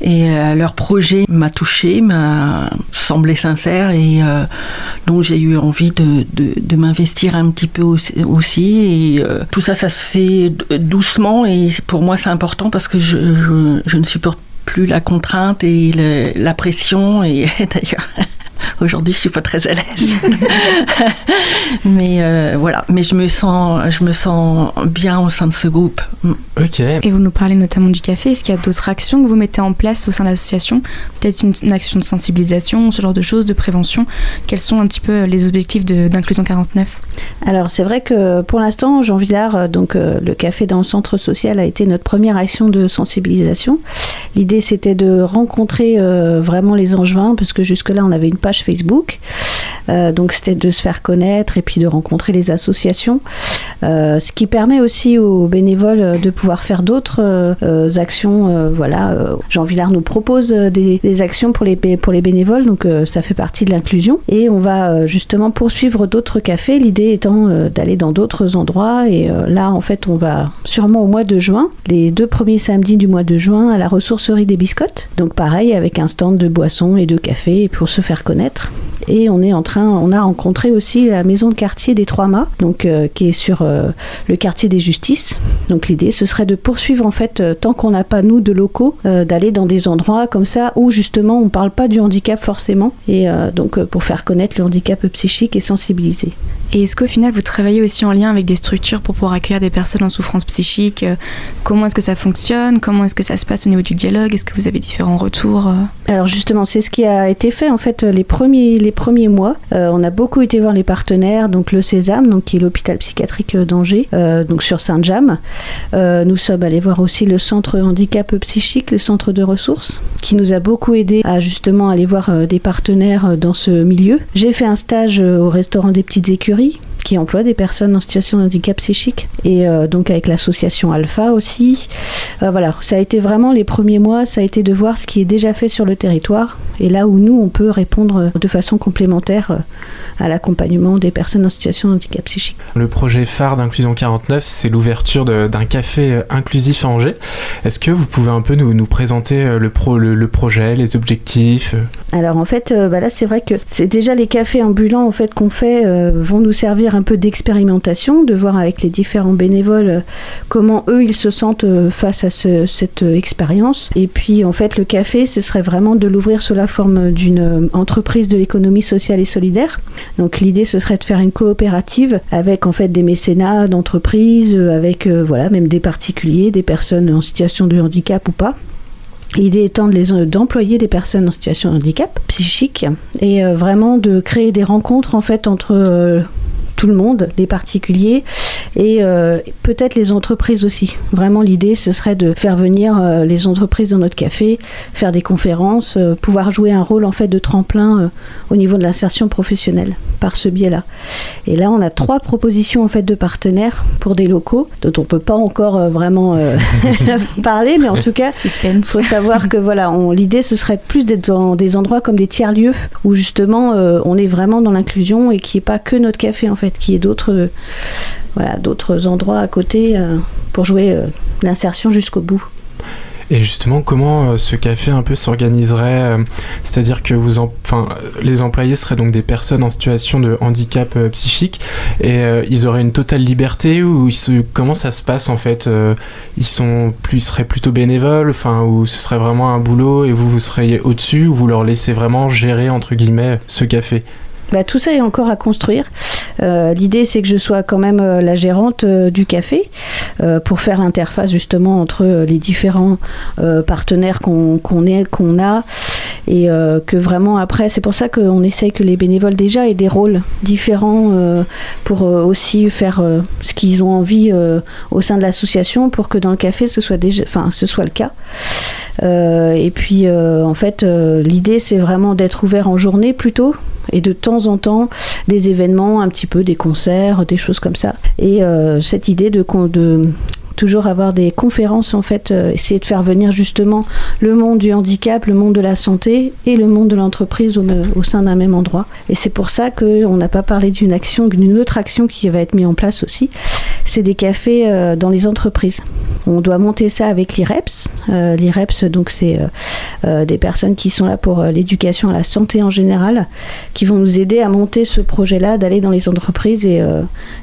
Et euh, leur projet m'a touchée, m'a semblé sincère. Et euh, donc j'ai eu envie de, de- m'investir un petit peu aussi. Et euh, tout ça, ça se fait doucement. Et pour moi, c'est important parce que je, je- ne supporte plus la contrainte et la pression. Et d'ailleurs, Aujourd'hui, je suis pas très à l'aise. mais euh, voilà, mais je me sens, je me sens bien au sein de ce groupe. Mm. Ok. Et vous nous parlez notamment du café. Est-ce qu'il y a d'autres actions que vous mettez en place au sein de l'association? Peut-être une, une action de sensibilisation, ce genre de choses, de prévention Quels sont un petit peu les objectifs d'Inclusion 49 Alors c'est vrai que pour l'instant, Jean Villard, euh, donc euh, le café dans le centre social a été notre première action de sensibilisation. L'idée c'était de rencontrer euh, vraiment les Angevins parce que jusque-là on avait une page Facebook. Euh, donc c'était de se faire connaître et puis de rencontrer les associations. Euh, ce qui permet aussi aux bénévoles euh, de pouvoir faire d'autres actions. voilà, Jean Villard nous propose des, actions pour les, bénévoles, donc ça fait partie de l'inclusion. Et on va justement poursuivre d'autres cafés, l'idée étant d'aller dans d'autres endroits. Et là, en fait, on va sûrement au mois de juin, les deux premiers samedis du mois de juin, à la ressourcerie des biscottes. Donc pareil, avec un stand de boissons et de café pour se faire connaître connaître. Et on est en train, on a rencontré aussi la maison de quartier des Trois Mâts, donc euh, qui est sur euh, le quartier des Justices. Donc l'idée, ce serait de poursuivre en fait, euh, tant qu'on n'a pas nous de locaux, d'aller dans des endroits comme ça où justement on parle pas du handicap forcément, et donc pour faire connaître le handicap psychique et sensibiliser. Et est-ce qu'au final, vous travaillez aussi en lien avec des structures pour pouvoir accueillir des personnes en souffrance psychique Comment est-ce que ça fonctionne? Comment est-ce que ça se passe au niveau du dialogue? Est-ce que vous avez différents retours Alors justement, c'est ce qui a été fait en fait les premiers, les premiers mois. Euh, on a beaucoup été voir les partenaires, donc le Sésame, donc qui est l'hôpital psychiatrique d'Angers, euh, donc sur Saint-James. Euh, nous sommes allés voir aussi le centre handicap psychique, le centre de ressources, qui nous a beaucoup aidé à justement aller voir euh, des partenaires euh, dans ce milieu. J'ai fait un stage euh, au restaurant des petites écuries qui emploie des personnes en situation de handicap psychique et euh, donc avec l'association Alpha aussi. Euh, voilà, ça a été vraiment les premiers mois, ça a été de voir ce qui est déjà fait sur le territoire et là où nous on peut répondre de façon complémentaire euh, à l'accompagnement des personnes en situation de handicap psychique. Le projet phare d'Inclusion 49, c'est l'ouverture d'un café inclusif à Angers. Est-ce que vous pouvez un peu nous, nous présenter le, pro- le, le projet, les objectifs Alors en fait, bah là c'est vrai que c'est déjà les cafés ambulants en fait qu'on fait euh, vont nous servir un peu d'expérimentation, de voir avec les différents bénévoles euh, comment eux ils se sentent euh, face à ce- cette euh, expérience. Et puis en fait le café, ce serait vraiment de l'ouvrir sous la forme d'une entreprise de l'économie sociale et solidaire. Donc l'idée ce serait de faire une coopérative avec en fait des mécénats d'entreprises, avec voilà même des particuliers, des personnes en situation de handicap ou pas. L'idée étant d'employer des personnes en situation de handicap psychique et vraiment de créer des rencontres en fait entre tout le monde, les particuliers et euh, peut-être les entreprises aussi. Vraiment l'idée ce serait de faire venir euh, les entreprises dans notre café, faire des conférences, euh, pouvoir jouer un rôle en fait de tremplin au niveau de l'insertion professionnelle par ce biais-là. Et là on a trois propositions en fait de partenaires pour des locaux dont on peut pas encore vraiment parler mais en tout cas Suspense. faut savoir que voilà, l'idée ce serait plus d'être dans des endroits comme des tiers lieux où justement on est vraiment dans l'inclusion et qui est pas que notre café en fait, qui est d'autres euh, voilà d'autres endroits à côté euh, pour jouer euh, l'insertion jusqu'au bout. Et justement, comment ce café un peu s'organiserait C'est-à-dire que vous, en- enfin, les employés seraient donc des personnes en situation de handicap psychique et ils auraient une totale liberté ou ils se- comment ça se passe en fait Ils sont plus seraient plutôt bénévoles, enfin ou ce serait vraiment un boulot et vous vous seriez au-dessus ou vous leur laissez vraiment gérer entre guillemets ce café? Bah, tout ça est encore à construire. Euh, L'idée, c'est que je sois quand même euh, la gérante euh, du café pour faire l'interface justement entre les différents partenaires qu'on qu'on a. Et que vraiment après, c'est pour ça qu'on essaye que les bénévoles déjà aient des rôles différents pour aussi faire ce qu'ils ont envie au sein de l'association pour que dans le café ce soit déjà, ce soit le cas. Et puis en fait, l'idée c'est vraiment d'être ouvert en journée plutôt et de temps en temps des événements, un petit peu des concerts, des choses comme ça. Et euh, cette idée de, toujours avoir des conférences en fait, euh, essayer de faire venir justement le monde du handicap, le monde de la santé et le monde de l'entreprise au, au sein d'un même endroit. Et c'est pour ça qu'on n'a pas parlé d'une action, d'une autre action qui va être mise en place aussi. C'est des cafés euh, dans les entreprises. On doit monter ça avec l'IREPS. Euh, L'IREPS, donc c'est euh, des personnes qui sont là pour l'éducation à la santé en général, qui vont nous aider à monter ce projet-là, d'aller dans les entreprises et,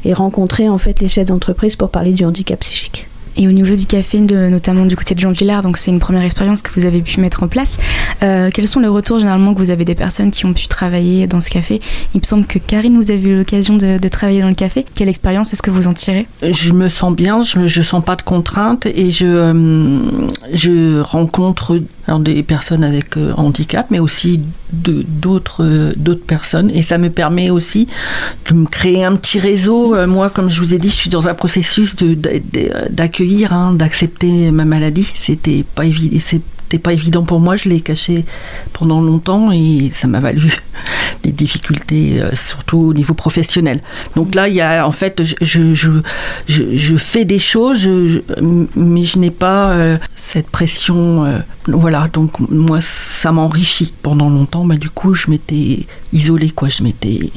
et rencontrer en fait les chefs d'entreprise pour parler du handicap psychique. Et au niveau du café, notamment du côté de Jean Villard, donc c'est une première expérience que vous avez pu mettre en place. Euh, quels sont les retours généralement que vous avez des personnes qui ont pu travailler dans ce café? Il me semble que Karine, vous avez eu l'occasion de, travailler dans le café. Quelle expérience est-ce que vous en tirez? Je me sens bien, je ne sens pas de contraintes et je, euh, rencontre des personnes avec euh, handicap, mais aussi d'autres euh, d'autres personnes. Et ça me permet aussi de me créer un petit réseau. Euh, moi, comme je vous ai dit, je suis dans un processus hein, d'accepter ma maladie. C'était pas évident pas évident pour moi, je l'ai caché pendant longtemps et ça m'a valu des difficultés, euh, surtout au niveau professionnel. Donc là, il y a en fait, je, je, je, fais des choses, mais je n'ai pas euh, cette pression. Euh, voilà, donc moi, ça m'enrichit pendant longtemps, mais du coup, je m'étais isolée, quoi, je m'étais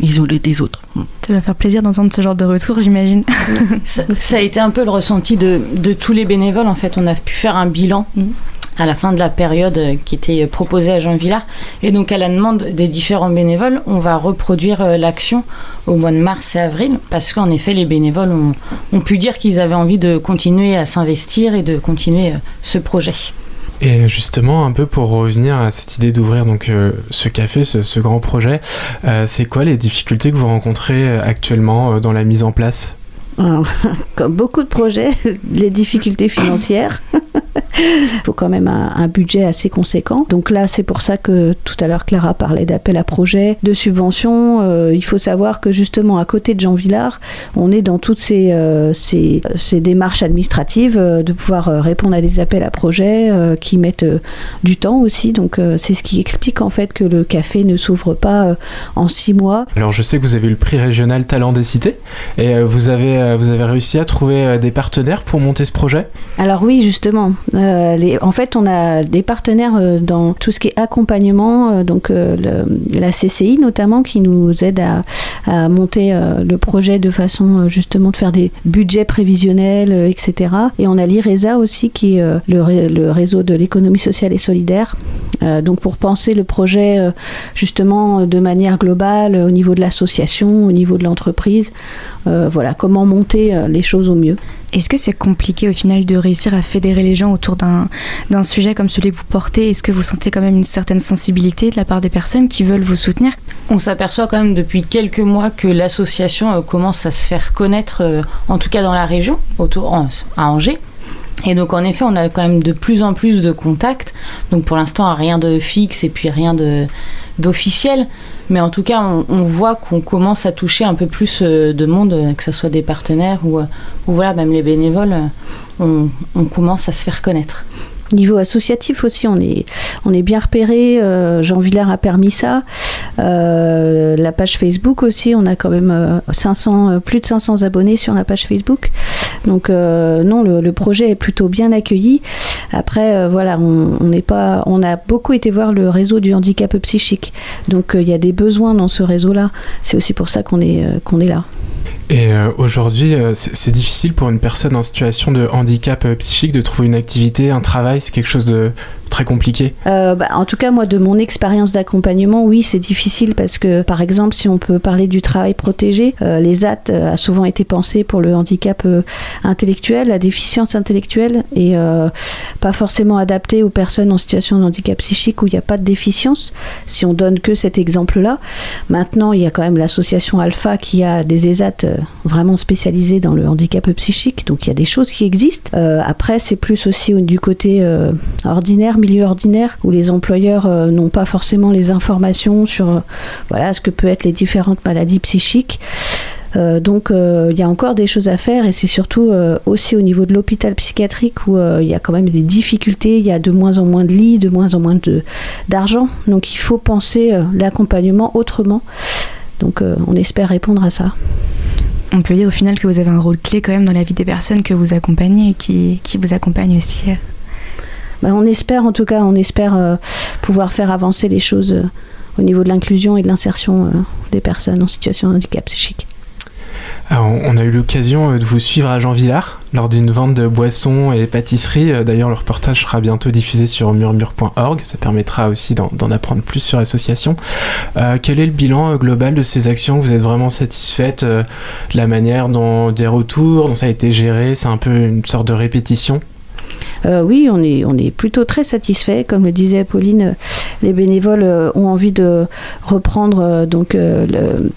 isolé des autres. Ça va faire plaisir d'entendre ce genre de retour, j'imagine. ça, a été un peu le ressenti de, de, tous les bénévoles. En fait, on a pu faire un bilan. Mm. à la fin de la période qui était proposée à Jean Villard. Et donc, à la demande des différents bénévoles, on va reproduire euh, l'action au mois de mars et avril, parce qu'en effet, les bénévoles ont, ont pu dire qu'ils avaient envie de continuer à s'investir et de continuer euh, ce projet. Et justement, un peu pour revenir à cette idée d'ouvrir donc euh, ce café, ce, grand projet, euh, c'est quoi les difficultés que vous rencontrez euh, actuellement dans la mise en place? Comme beaucoup de projets, les difficultés financières. Il faut quand même un, budget assez conséquent. Donc là, c'est pour ça que tout à l'heure Clara parlait d'appel à projet, de subventions. Euh, il faut savoir que justement à côté de Jean Villard, on est dans toutes ces, euh, démarches administratives euh, de pouvoir répondre à des appels à projets qui mettent du temps aussi. Donc c'est ce qui explique en fait que le café ne s'ouvre pas en six mois. Alors je sais que vous avez eu le prix régional Talent des cités et vous avez, vous avez réussi à trouver des partenaires pour monter ce projet? Alors oui, justement. Euh, en fait, on a des partenaires euh, dans tout ce qui est accompagnement, euh, donc la CCI notamment, qui nous aide à, monter le projet de façon justement de faire des budgets prévisionnels, etc. Et on a l'IRESA aussi, qui est le, le réseau de l'économie sociale et solidaire. donc pour penser le projet justement de manière globale au niveau de l'association, au niveau de l'entreprise, voilà comment monter les choses au mieux. Est-ce que c'est compliqué au final de réussir à fédérer les gens autour d'un sujet comme celui que vous portez? Est-ce que vous sentez quand même une certaine sensibilité de la part des personnes qui veulent vous soutenir? On s'aperçoit quand même depuis quelques mois que l'association euh, commence à se faire connaître, euh, en tout cas dans la région, autour à Angers. Et donc en effet, on a quand même de plus en plus de contacts. Donc pour l'instant, rien de fixe et puis rien d'officiel. Mais en tout cas, on, voit qu'on commence à toucher un peu plus euh, de monde, euh, que ce soit des partenaires ou, euh, voilà, même les bénévoles, on commence à se faire connaître. Niveau associatif aussi, on est, on est bien repéré. Jean Villard a permis ça. la page Facebook aussi, on a quand même 500, plus de 500 abonnés sur la page Facebook. Donc non, le, projet est plutôt bien accueilli. Après, voilà, on, n'est pas, on a beaucoup été voir le réseau du handicap psychique. Donc il y a des besoins dans ce réseau-là. C'est aussi pour ça qu'on est, euh, qu'on est là. Et euh, aujourd'hui, euh, c'est difficile pour une personne en situation de handicap psychique de trouver une activité, un travail, c'est quelque chose de, très compliqué euh, bah, En tout cas, moi, de mon expérience d'accompagnement, oui, c'est difficile parce que, par exemple, si on peut parler du travail protégé, euh, les AT euh, a souvent été pensé pour le handicap intellectuel, la déficience intellectuelle, et pas forcément adapté aux personnes en situation de handicap psychique où il n'y a pas de déficience, si on donne que cet exemple-là. Maintenant, il y a quand même l'association Alpha qui a des ESAT vraiment spécialisés dans le handicap psychique, donc il y a des choses qui existent. après, c'est plus aussi du côté ordinaire, milieu ordinaire où les employeurs euh, n'ont pas forcément les informations sur euh, voilà, ce que peut être les différentes maladies psychiques. Euh, donc il y a encore des choses à faire et c'est surtout aussi au niveau de l'hôpital psychiatrique où il y a quand même des difficultés, il y a de moins en moins de lits, de moins en moins d'argent. Donc il faut penser l'accompagnement autrement. Donc on espère répondre à ça. On peut dire au final que vous avez un rôle clé quand même dans la vie des personnes que vous accompagnez et qui, qui vous accompagnent aussi. Bah, on espère en tout cas, on espère euh, pouvoir faire avancer les choses euh, au niveau de l'inclusion et de l'insertion euh, des personnes en situation de handicap psychique. on a eu l'occasion de vous suivre à Jean Villard lors d'une vente de boissons et pâtisseries. D'ailleurs, le reportage sera bientôt diffusé sur murmure.org. Ça permettra aussi d'en apprendre plus sur l'association. Quel est le bilan global de ces actions? Vous êtes vraiment satisfaite de la manière dont des retours, dont ça a été géré? C'est un peu une sorte de répétition? Euh, oui, on est, on est plutôt très satisfait. Comme le disait Pauline, les bénévoles euh, ont envie de reprendre euh, donc le-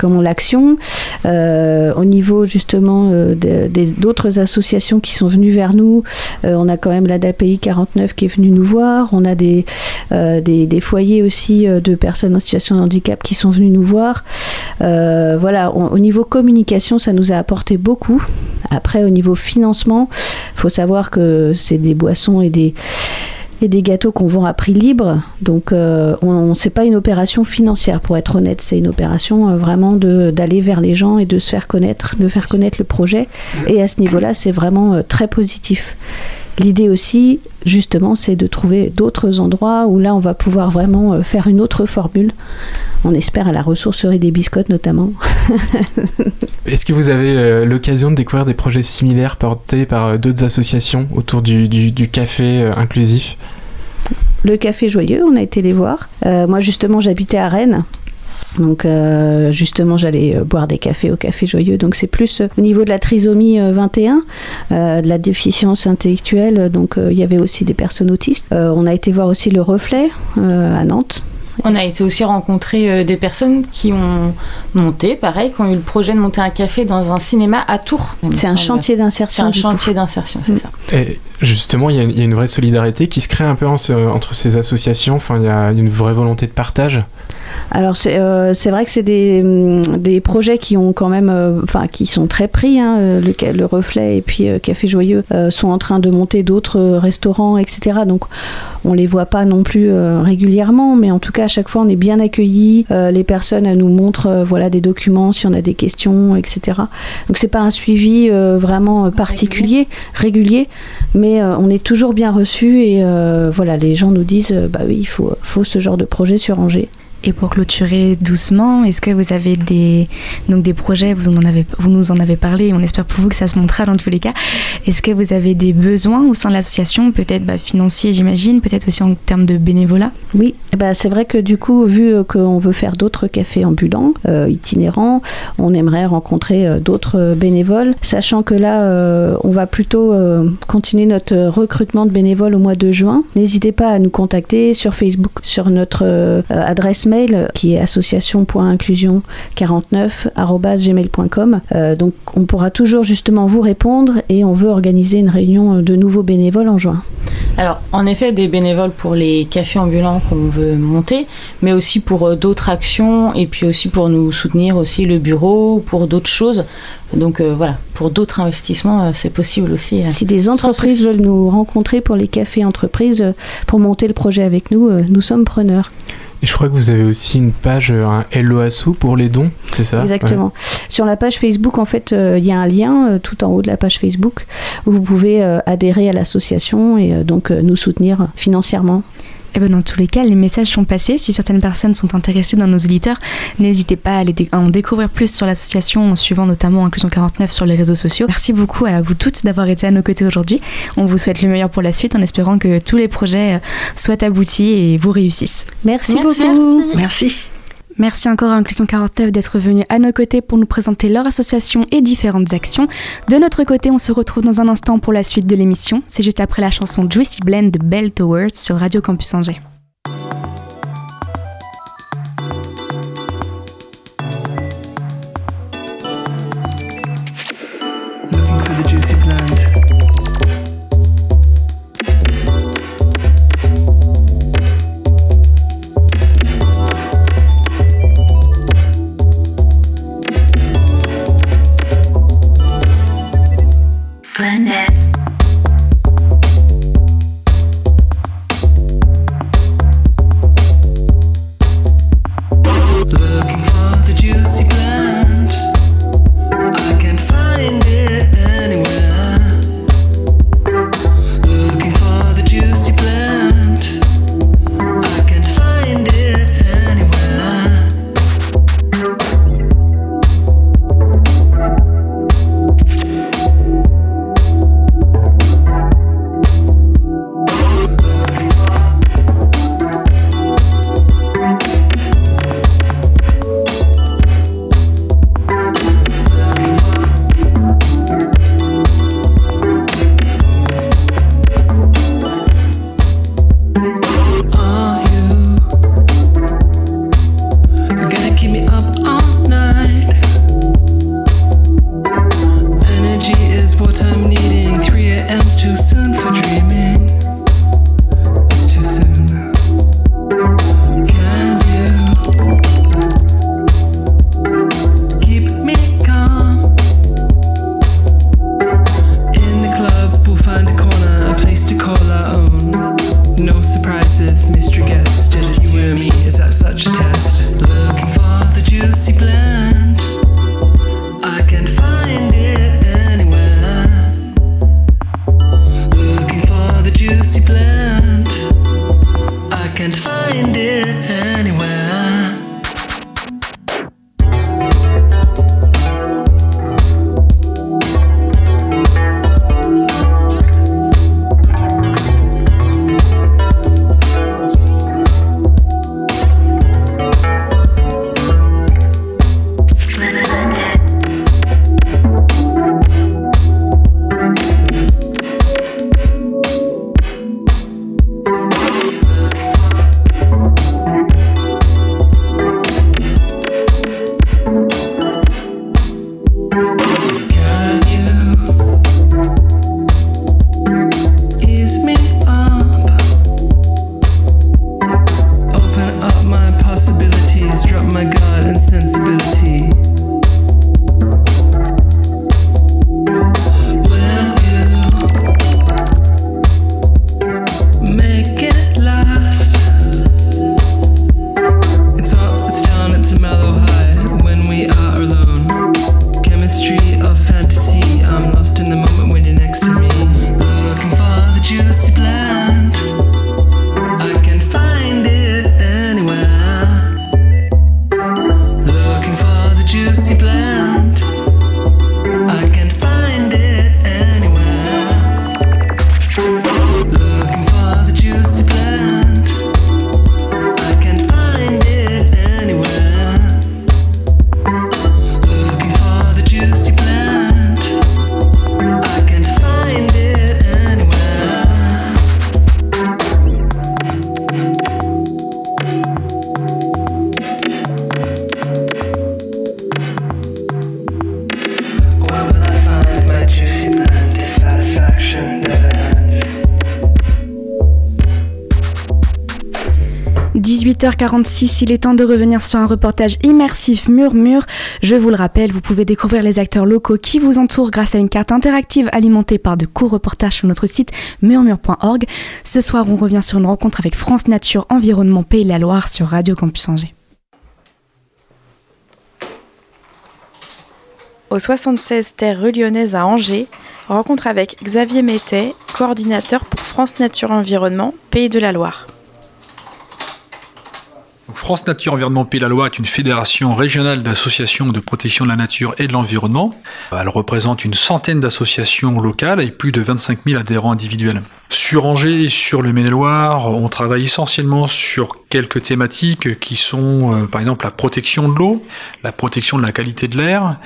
comment l'action. Euh, au niveau justement euh, d'autres associations qui sont venues vers nous, euh, on a quand même l'ADAPI 49 qui est venu nous voir. On a des, des, foyers aussi de personnes en situation de handicap qui sont venus nous voir. Voilà, au niveau communication, ça nous a apporté beaucoup. Après, au niveau financement, faut savoir que c'est des boissons et des et des gâteaux qu'on vend à prix libre. Donc, euh, on, c'est pas une opération financière, pour être honnête. C'est une opération euh, vraiment d'aller vers les gens et de se faire connaître, de faire connaître le projet. Et à ce niveau-là, c'est vraiment euh, très positif. L'idée aussi, justement, c'est de trouver d'autres endroits où là, on va pouvoir vraiment euh, faire une autre formule. On espère à la ressourcerie des biscottes notamment. Est-ce que vous avez euh, l'occasion de découvrir des projets similaires portés par euh, d'autres associations autour du, du- du café inclusif? Le Café Joyeux, on a été les voir. Euh, moi, justement, j'habitais à Rennes. Donc, euh, justement, j'allais euh, boire des cafés au Café Joyeux. Donc, c'est plus euh, au niveau de la trisomie euh, 21, euh, de la déficience intellectuelle. Donc, il y avait aussi des personnes autistes. On a été voir aussi le Reflet à Nantes. On a été aussi rencontrer euh, des personnes qui ont monté, pareil, qui ont eu le projet de monter un café dans un cinéma à Tours. C'est un chantier d'insertion. C'est un. Mm. chantier d'insertion, c'est ça. Et justement, il y, a- il y a une vraie solidarité qui se crée un peu en ce- entre ces associations. Enfin, il y a une vraie volonté de partage. Alors c'est euh, vrai que c'est des, hum, des projets qui ont quand même, euh, enfin qui sont très pris. hein, le, Reflet et puis euh, Café Joyeux euh, sont en train de monter d'autres restaurants, etc. Donc on les voit pas non plus euh, régulièrement, mais en tout cas à chaque fois on est bien accueillis. Euh, les personnes nous montrent euh, voilà des documents si on a des questions, etc. Donc c'est pas un suivi vraiment particulier, régulier, mais on est toujours bien reçu et voilà les gens nous disent bah oui il faut faut ce genre de projet sur Angers. Et pour clôturer doucement, est-ce que vous avez des, donc des projets, vous, en avez, vous nous en avez parlé, on espère pour vous que ça se montrera dans tous les cas. Est-ce que vous avez des besoins au sein de l'association, peut-être bah, financiers j'imagine, peut-être aussi en termes de bénévolat? Oui, bah, c'est vrai que du coup, vu euh, qu'on veut faire d'autres cafés ambulants, euh, itinérants, on aimerait rencontrer euh, d'autres bénévoles, sachant que là, on va plutôt continuer notre recrutement de bénévoles au mois de juin. N'hésitez pas à nous contacter sur Facebook, sur notre adresse mail qui est association.inclusion49@gmail.com. Euh, donc, on pourra toujours justement vous répondre et on veut organiser une réunion de nouveaux bénévoles en juin. Alors, en effet, des bénévoles pour les cafés ambulants qu'on veut monter, mais aussi pour euh, d'autres actions et puis aussi pour nous soutenir aussi le bureau, pour d'autres choses. Donc euh, voilà, pour d'autres investissements, euh, c'est possible aussi. euh, Si des entreprises veulent nous rencontrer pour les cafés entreprises, pour monter le projet avec nous, nous sommes preneurs. Et je crois que vous avez aussi une page, euh, un LOASO pour les dons, c'est ça? Exactement. Sur la page Facebook, en fait, euh, il y a un lien euh, tout en haut de la page Facebook où vous pouvez adhérer à l'association et donc nous soutenir financièrement. Eh ben, dans tous les cas, les messages sont passés. Si certaines personnes sont intéressées dans nos auditeurs, n'hésitez pas à, aller dé- à en découvrir plus sur l'association en suivant notamment Inclusion 49 sur les réseaux sociaux. Merci beaucoup à vous toutes d'avoir été à nos côtés aujourd'hui. On vous souhaite le meilleur pour la suite en espérant que tous les projets euh, soient aboutis et vous réussissent. Merci, Merci. beaucoup. Merci. Merci encore à Inclusion 49 d'être venu à nos côtés pour nous présenter leur association et différentes actions. De notre côté, on se retrouve dans un instant pour la suite de l'émission. C'est juste après la chanson Juicy Blend de Bell Towers sur Radio Campus Angers. 18h46, il est temps de revenir sur un reportage immersif Murmure. Je vous le rappelle, vous pouvez découvrir les acteurs locaux qui vous entourent grâce à une carte interactive alimentée par de courts reportages sur notre site murmure.org. Ce soir, on revient sur une rencontre avec France Nature Environnement Pays de la Loire sur Radio Campus Angers. Au 76 Terre rue Lyonnaise à Angers, rencontre avec Xavier Métet, coordinateur pour France Nature Environnement, Pays de la Loire. France Nature Environnement Pays la Loire est une fédération régionale d'associations de protection de la nature et de l'environnement. Elle représente une centaine d'associations locales et plus de 25 000 adhérents individuels. Sur Angers et sur le Maine-et-Loire, on travaille essentiellement sur quelques thématiques qui sont euh, par exemple la protection de l'eau, la protection de la qualité de l'air,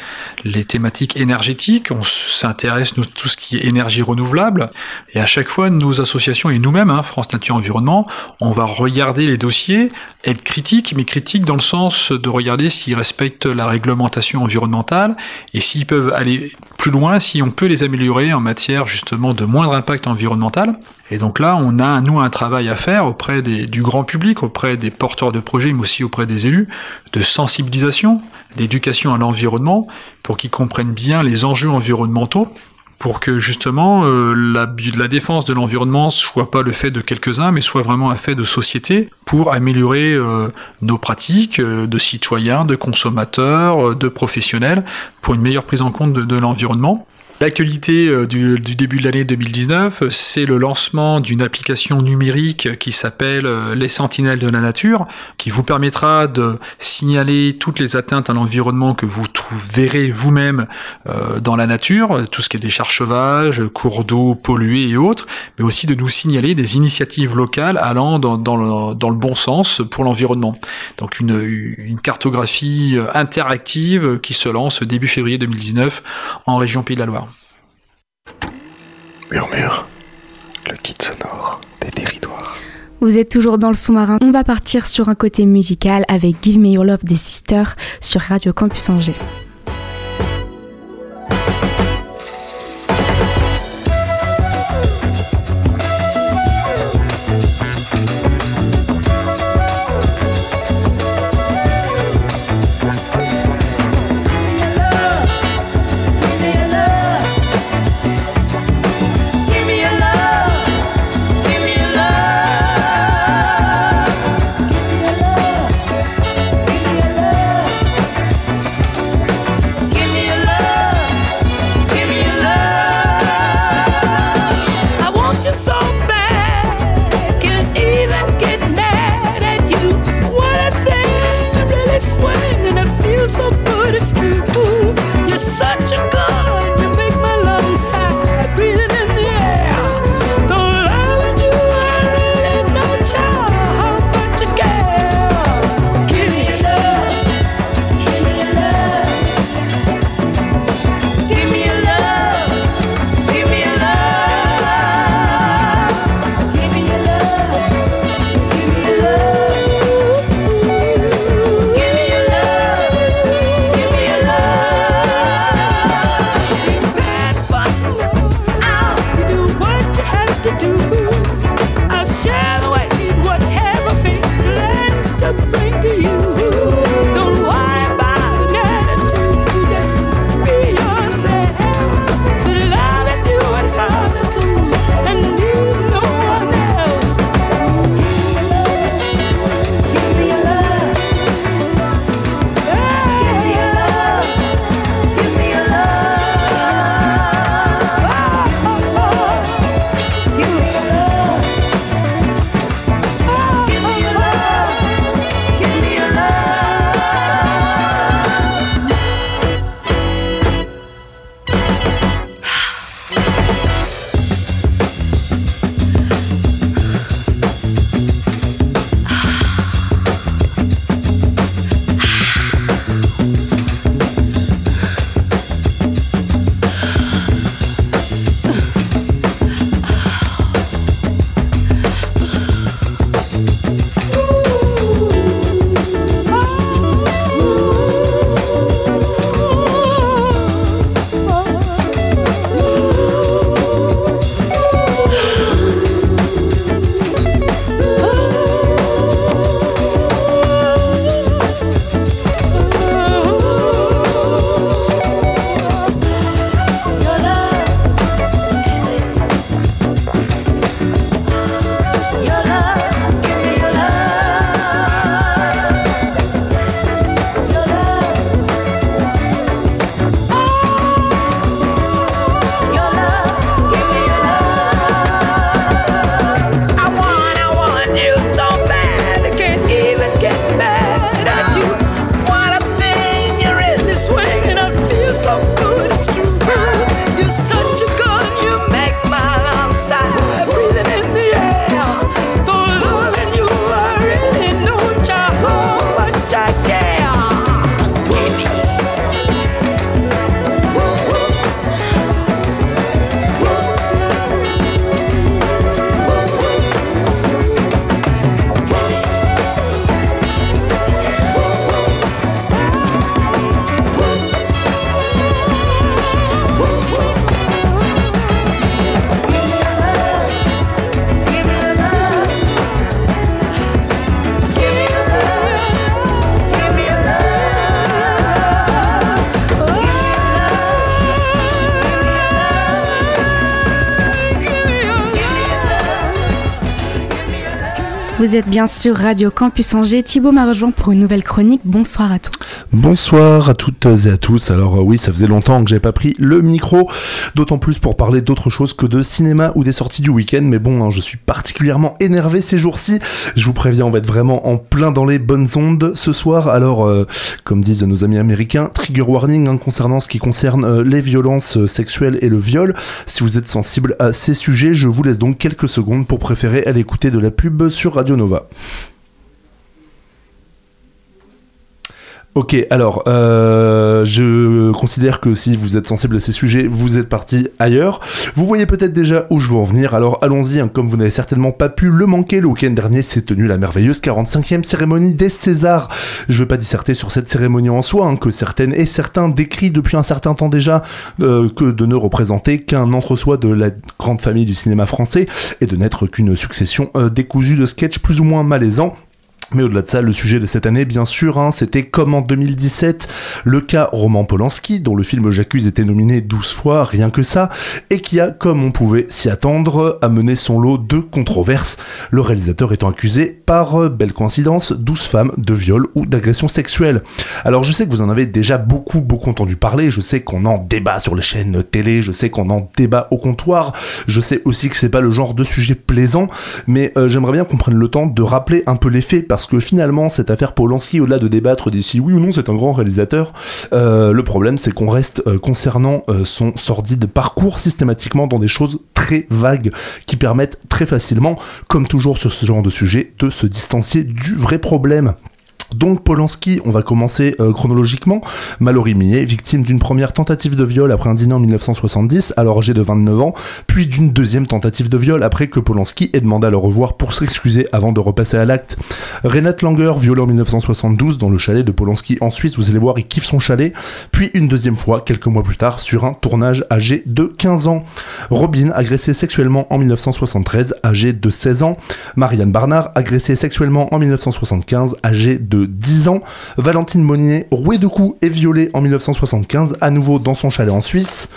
les thématiques énergétiques, on s'intéresse nous tout ce qui est énergie renouvelable et à chaque fois nos associations et nous-mêmes, hein, France Nature Environnement, on va regarder les dossiers, être critique, mais critique dans le sens de regarder s'ils respectent la réglementation environnementale et s'ils peuvent aller plus loin, si on peut les améliorer en matière justement de moindre impact environnemental. Et donc là, on a nous un travail à faire auprès du grand public, auprès des porteurs de projets, mais aussi auprès des élus, de sensibilisation, d'éducation à l'environnement, pour qu'ils comprennent bien les enjeux environnementaux, pour que justement euh, la, défense de l'environnement soit pas le fait de quelques-uns, mais soit vraiment un fait de société pour améliorer euh, nos pratiques euh, de citoyens, de consommateurs, de professionnels, pour une meilleure prise en compte de l'environnement. L'actualité euh, du, début de l'année 2019, c'est le lancement d'une application numérique qui s'appelle euh, Les Sentinelles de la Nature, qui vous permettra de signaler toutes les atteintes à l'environnement que vous verrez vous-même euh, dans la nature, tout ce qui est décharges sauvages, cours d'eau pollués et autres, mais aussi de nous signaler des initiatives locales allant dans, le, bon sens pour l'environnement. Donc une, cartographie euh, interactive qui se lance début février 2019 en région Pays de la Loire. Murmure, le kit sonore des territoires. Vous êtes toujours dans le sous-marin. On va partir sur un côté musical avec Give Me Your Love des Sisters sur Radio Campus Angers. Vous êtes bien sur Radio Campus Angers. Thibaut m'a rejoint pour une nouvelle chronique. Bonsoir à tous. Bonsoir à toutes et à tous. Alors euh, oui, ça faisait longtemps que j'avais pas pris le micro, d'autant plus pour parler d'autre chose que de cinéma ou des sorties du week-end. Mais bon, hein, je suis particulièrement énervé ces jours-ci. Je vous préviens, on va être vraiment en plein dans les bonnes ondes ce soir. Alors, euh, comme disent nos amis américains, trigger warning hein, concernant ce qui concerne euh, les violences sexuelles et le viol. Si vous êtes sensible à ces sujets, je vous laisse donc quelques secondes pour préférer aller écouter de la pub sur Radio Nova. Ok, alors, euh, je considère que si vous êtes sensible à ces sujets, vous êtes parti ailleurs. Vous voyez peut-être déjà où je veux en venir, alors allons-y, hein, comme vous n'avez certainement pas pu le manquer, le week-end dernier s'est tenue la merveilleuse 45e cérémonie des Césars. Je veux pas disserter sur cette cérémonie en soi, hein, que certaines et certains décrivent depuis un certain temps déjà, euh, que de ne représenter qu'un entre-soi de la grande famille du cinéma français, et de n'être qu'une succession euh, décousue de sketchs plus ou moins malaisants. Mais au-delà de ça, le sujet de cette année, bien sûr, hein, c'était comme en 2017, le cas Roman Polanski, dont le film J'accuse était nominé 12 fois, rien que ça, et qui a, comme on pouvait s'y attendre, amené son lot de controverses, le réalisateur étant accusé par, euh, belle coïncidence, 12 femmes de viol ou d'agression sexuelle. Alors je sais que vous en avez déjà beaucoup, beaucoup entendu parler, je sais qu'on en débat sur les chaînes télé, je sais qu'on en débat au comptoir, je sais aussi que c'est pas le genre de sujet plaisant, mais euh, j'aimerais bien qu'on prenne le temps de rappeler un peu les faits, parce que finalement, cette affaire Polanski, au-delà de débattre d'ici oui ou non c'est un grand réalisateur, euh, le problème c'est qu'on reste euh, concernant euh, son sordide parcours systématiquement dans des choses très vagues qui permettent très facilement, comme toujours sur ce genre de sujet, de se distancier du vrai problème. Donc Polanski, on va commencer euh, chronologiquement. Mallory Millet, victime d'une première tentative de viol après un dîner en 1970, alors âgé de 29 ans, puis d'une deuxième tentative de viol après que Polanski ait demandé à le revoir pour s'excuser avant de repasser à l'acte. Renate Langer, violée en 1972 dans le chalet de Polanski en Suisse, vous allez voir, il kiffe son chalet, puis une deuxième fois quelques mois plus tard sur un tournage âgé de 15 ans. Robin, agressée sexuellement en 1973, âgé de 16 ans. Marianne Barnard, agressée sexuellement en 1975, âgée de 10 ans. Valentine Monnier, rouée de coups et violée en 1975, à nouveau dans son chalet en Suisse.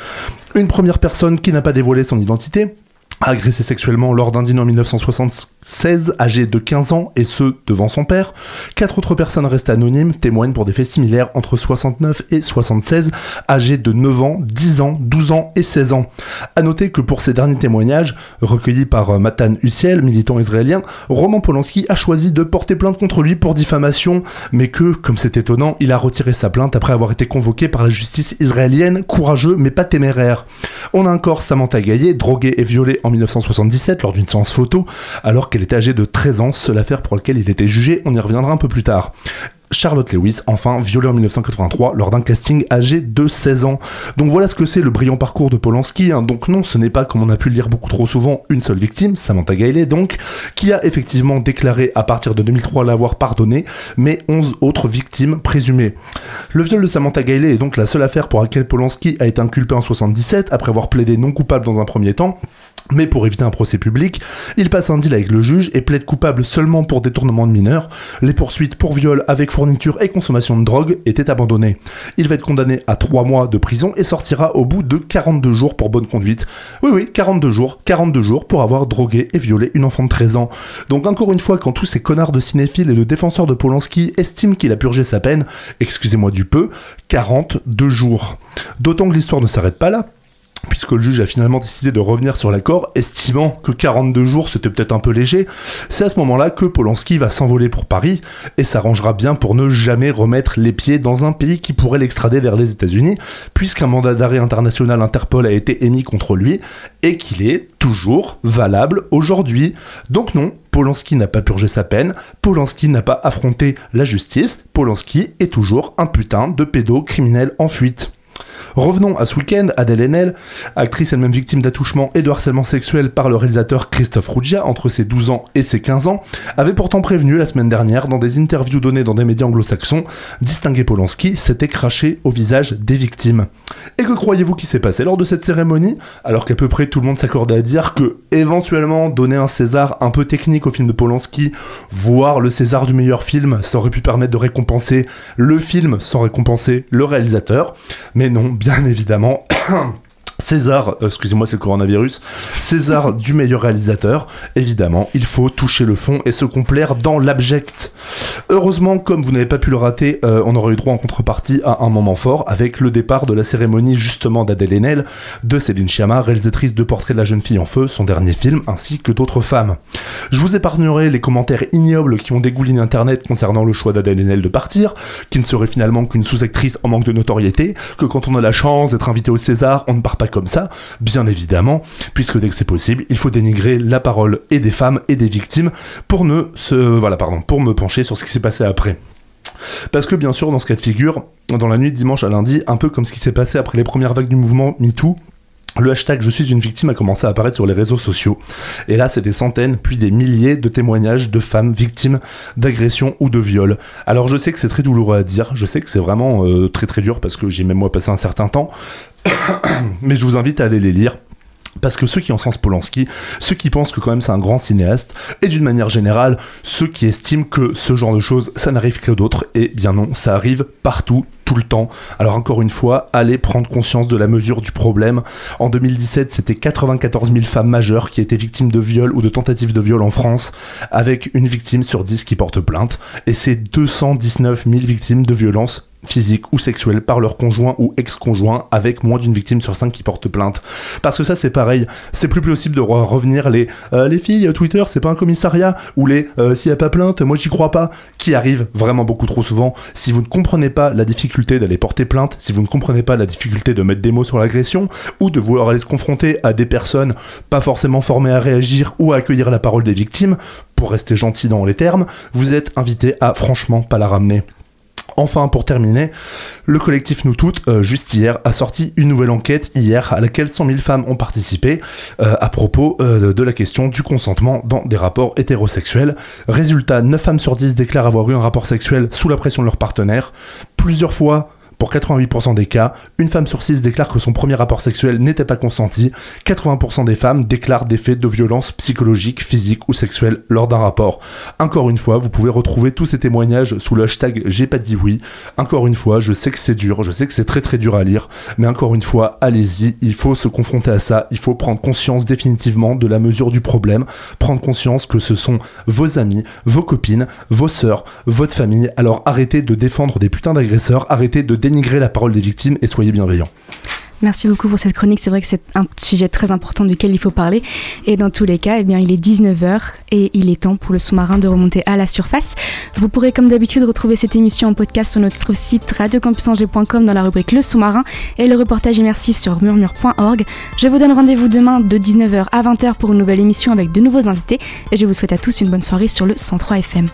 Une première personne qui n'a pas dévoilé son identité, agressé sexuellement lors d'un dîner en 1976, âgé de 15 ans, et ce, devant son père. Quatre autres personnes restées anonymes témoignent pour des faits similaires entre 69 et 76, âgés de 9 ans, 10 ans, 12 ans et 16 ans. À noter que pour ces derniers témoignages, recueillis par euh, Matan Hussiel, militant israélien, Roman Polanski a choisi de porter plainte contre lui pour diffamation, mais que, comme c'est étonnant, il a retiré sa plainte après avoir été convoqué par la justice israélienne, courageux mais pas téméraire. On a encore Samantha Gaillet, droguée et violée en 1977 lors d'une séance photo, alors qu'elle était âgée de 13 ans, seule affaire pour laquelle il était jugé, on y reviendra un peu plus tard. Charlotte Lewis, enfin violée en 1983 lors d'un casting âgé de 16 ans. Donc voilà ce que c'est le brillant parcours de Polanski. hein. Donc non, ce n'est pas, comme on a pu le lire beaucoup trop souvent, une seule victime, Samantha Gailey donc, qui a effectivement déclaré à partir de 2003 l'avoir pardonné, mais 11 autres victimes présumées. Le viol de Samantha Gailey est donc la seule affaire pour laquelle Polanski a été inculpé en 77 après avoir plaidé non coupable dans un premier temps. Mais pour éviter un procès public, il passe un deal avec le juge et plaide coupable seulement pour détournement de mineurs. Les poursuites pour viol avec fourniture et consommation de drogue étaient abandonnées. Il va être condamné à 3 mois de prison et sortira au bout de 42 jours pour bonne conduite. Oui, oui, 42 jours, 42 jours pour avoir drogué et violé une enfant de 13 ans. Donc encore une fois, quand tous ces connards de cinéphiles et de défenseurs de Polanski estiment qu'il a purgé sa peine, excusez-moi du peu, 42 jours. D'autant que l'histoire ne s'arrête pas là, puisque le juge a finalement décidé de revenir sur l'accord, estimant que 42 jours c'était peut-être un peu léger, c'est à ce moment-là que Polanski va s'envoler pour Paris et s'arrangera bien pour ne jamais remettre les pieds dans un pays qui pourrait l'extrader vers les États-Unis, puisqu'un mandat d'arrêt international Interpol a été émis contre lui et qu'il est toujours valable aujourd'hui. Donc non, Polanski n'a pas purgé sa peine, Polanski n'a pas affronté la justice, Polanski est toujours un putain de pédocriminel en fuite. Revenons à ce week-end, Adèle Haenel, actrice elle-même victime d'attouchement et de harcèlement sexuel par le réalisateur Christophe Ruggia entre ses 12 ans et ses 15 ans, avait pourtant prévenu la semaine dernière dans des interviews données dans des médias anglo-saxons, distinguer Polanski s'était craché au visage des victimes. Et que croyez-vous qui s'est passé lors de cette cérémonie? Alors qu'à peu près tout le monde s'accordait à dire que, éventuellement, donner un César un peu technique au film de Polanski, voire le César du meilleur film, ça aurait pu permettre de récompenser le film sans récompenser le réalisateur. Mais non, bien évidemment. César, euh, excusez-moi, c'est le coronavirus. César du meilleur réalisateur. Évidemment, il faut toucher le fond et se complaire dans l'abject. Heureusement, comme vous n'avez pas pu le rater, euh, on aurait eu droit en contrepartie à un moment fort avec le départ de la cérémonie justement d'Adèle Haenel, de Céline Sciamma, réalisatrice de Portrait de la jeune fille en feu, son dernier film, ainsi que d'autres femmes. Je vous épargnerai les commentaires ignobles qui ont dégouliné Internet concernant le choix d'Adèle Haenel de partir, qui ne serait finalement qu'une sous-actrice en manque de notoriété, que quand on a la chance d'être invité au César, on ne part pas comme ça, bien évidemment, puisque dès que c'est possible, il faut dénigrer la parole et des femmes et des victimes pour ne se, voilà, pardon, pour me pencher sur ce qui s'est passé après. Parce que bien sûr, dans ce cas de figure, dans la nuit de dimanche à lundi, un peu comme ce qui s'est passé après les premières vagues du mouvement MeToo, le hashtag Je suis une victime a commencé à apparaître sur les réseaux sociaux. Et là, c'est des centaines, puis des milliers de témoignages de femmes victimes d'agressions ou de viols. Alors je sais que c'est très douloureux à dire, je sais que c'est vraiment euh, très très dur parce que j'ai même moi passé un certain temps, mais je vous invite à aller les lire. Parce que ceux qui encensent Polanski, ceux qui pensent que quand même c'est un grand cinéaste, et d'une manière générale, ceux qui estiment que ce genre de choses, ça n'arrive que d'autres, et bien non, ça arrive partout, tout le temps. Alors encore une fois, allez prendre conscience de la mesure du problème. En 2017, c'était 94 000 femmes majeures qui étaient victimes de viol ou de tentatives de viol en France, avec une victime sur 10 qui porte plainte, et c'est 219 000 victimes de violences physiques ou sexuelles par leur conjoint ou ex-conjoint avec moins d'une victime sur cinq qui porte plainte. Parce que ça c'est pareil, c'est plus possible de re- revenir les euh, les filles Twitter c'est pas un commissariat ou les euh, s'il y a pas plainte moi j'y crois pas qui arrivent vraiment beaucoup trop souvent. Si vous ne comprenez pas la difficulté d'aller porter plainte, si vous ne comprenez pas la difficulté de mettre des mots sur l'agression ou de vouloir aller se confronter à des personnes pas forcément formées à réagir ou à accueillir la parole des victimes, pour rester gentil dans les termes, vous êtes invité à franchement pas la ramener. Enfin, pour terminer, le collectif Nous Toutes, euh, juste hier, a sorti une nouvelle enquête hier à laquelle 100 000 femmes ont participé euh, à propos euh, de la question du consentement dans des rapports hétérosexuels. Résultat, 9 femmes sur 10 déclarent avoir eu un rapport sexuel sous la pression de leur partenaire. Plusieurs fois, pour 88% des cas, une femme sur 6 déclare que son premier rapport sexuel n'était pas consenti. 80% des femmes déclarent des faits de violence psychologique, physique ou sexuelle lors d'un rapport. Encore une fois, vous pouvez retrouver tous ces témoignages sous le hashtag J'ai pas dit oui. Encore une fois, je sais que c'est dur, je sais que c'est très très dur à lire, mais encore une fois, allez-y, il faut se confronter à ça, il faut prendre conscience définitivement de la mesure du problème, prendre conscience que ce sont vos amis, vos copines, vos sœurs, votre famille. Alors arrêtez de défendre des putains d'agresseurs, arrêtez de dénigrer la parole des victimes et soyez bienveillants. Merci beaucoup pour cette chronique. C'est vrai que c'est un sujet très important duquel il faut parler. Et dans tous les cas, eh bien, il est 19h et il est temps pour le sous-marin de remonter à la surface. Vous pourrez, comme d'habitude, retrouver cette émission en podcast sur notre site radiocampusangers.com dans la rubrique Le sous-marin et le reportage immersif sur murmure.org. Je vous donne rendez-vous demain de 19h à 20h pour une nouvelle émission avec de nouveaux invités. Et je vous souhaite à tous une bonne soirée sur le 103 FM.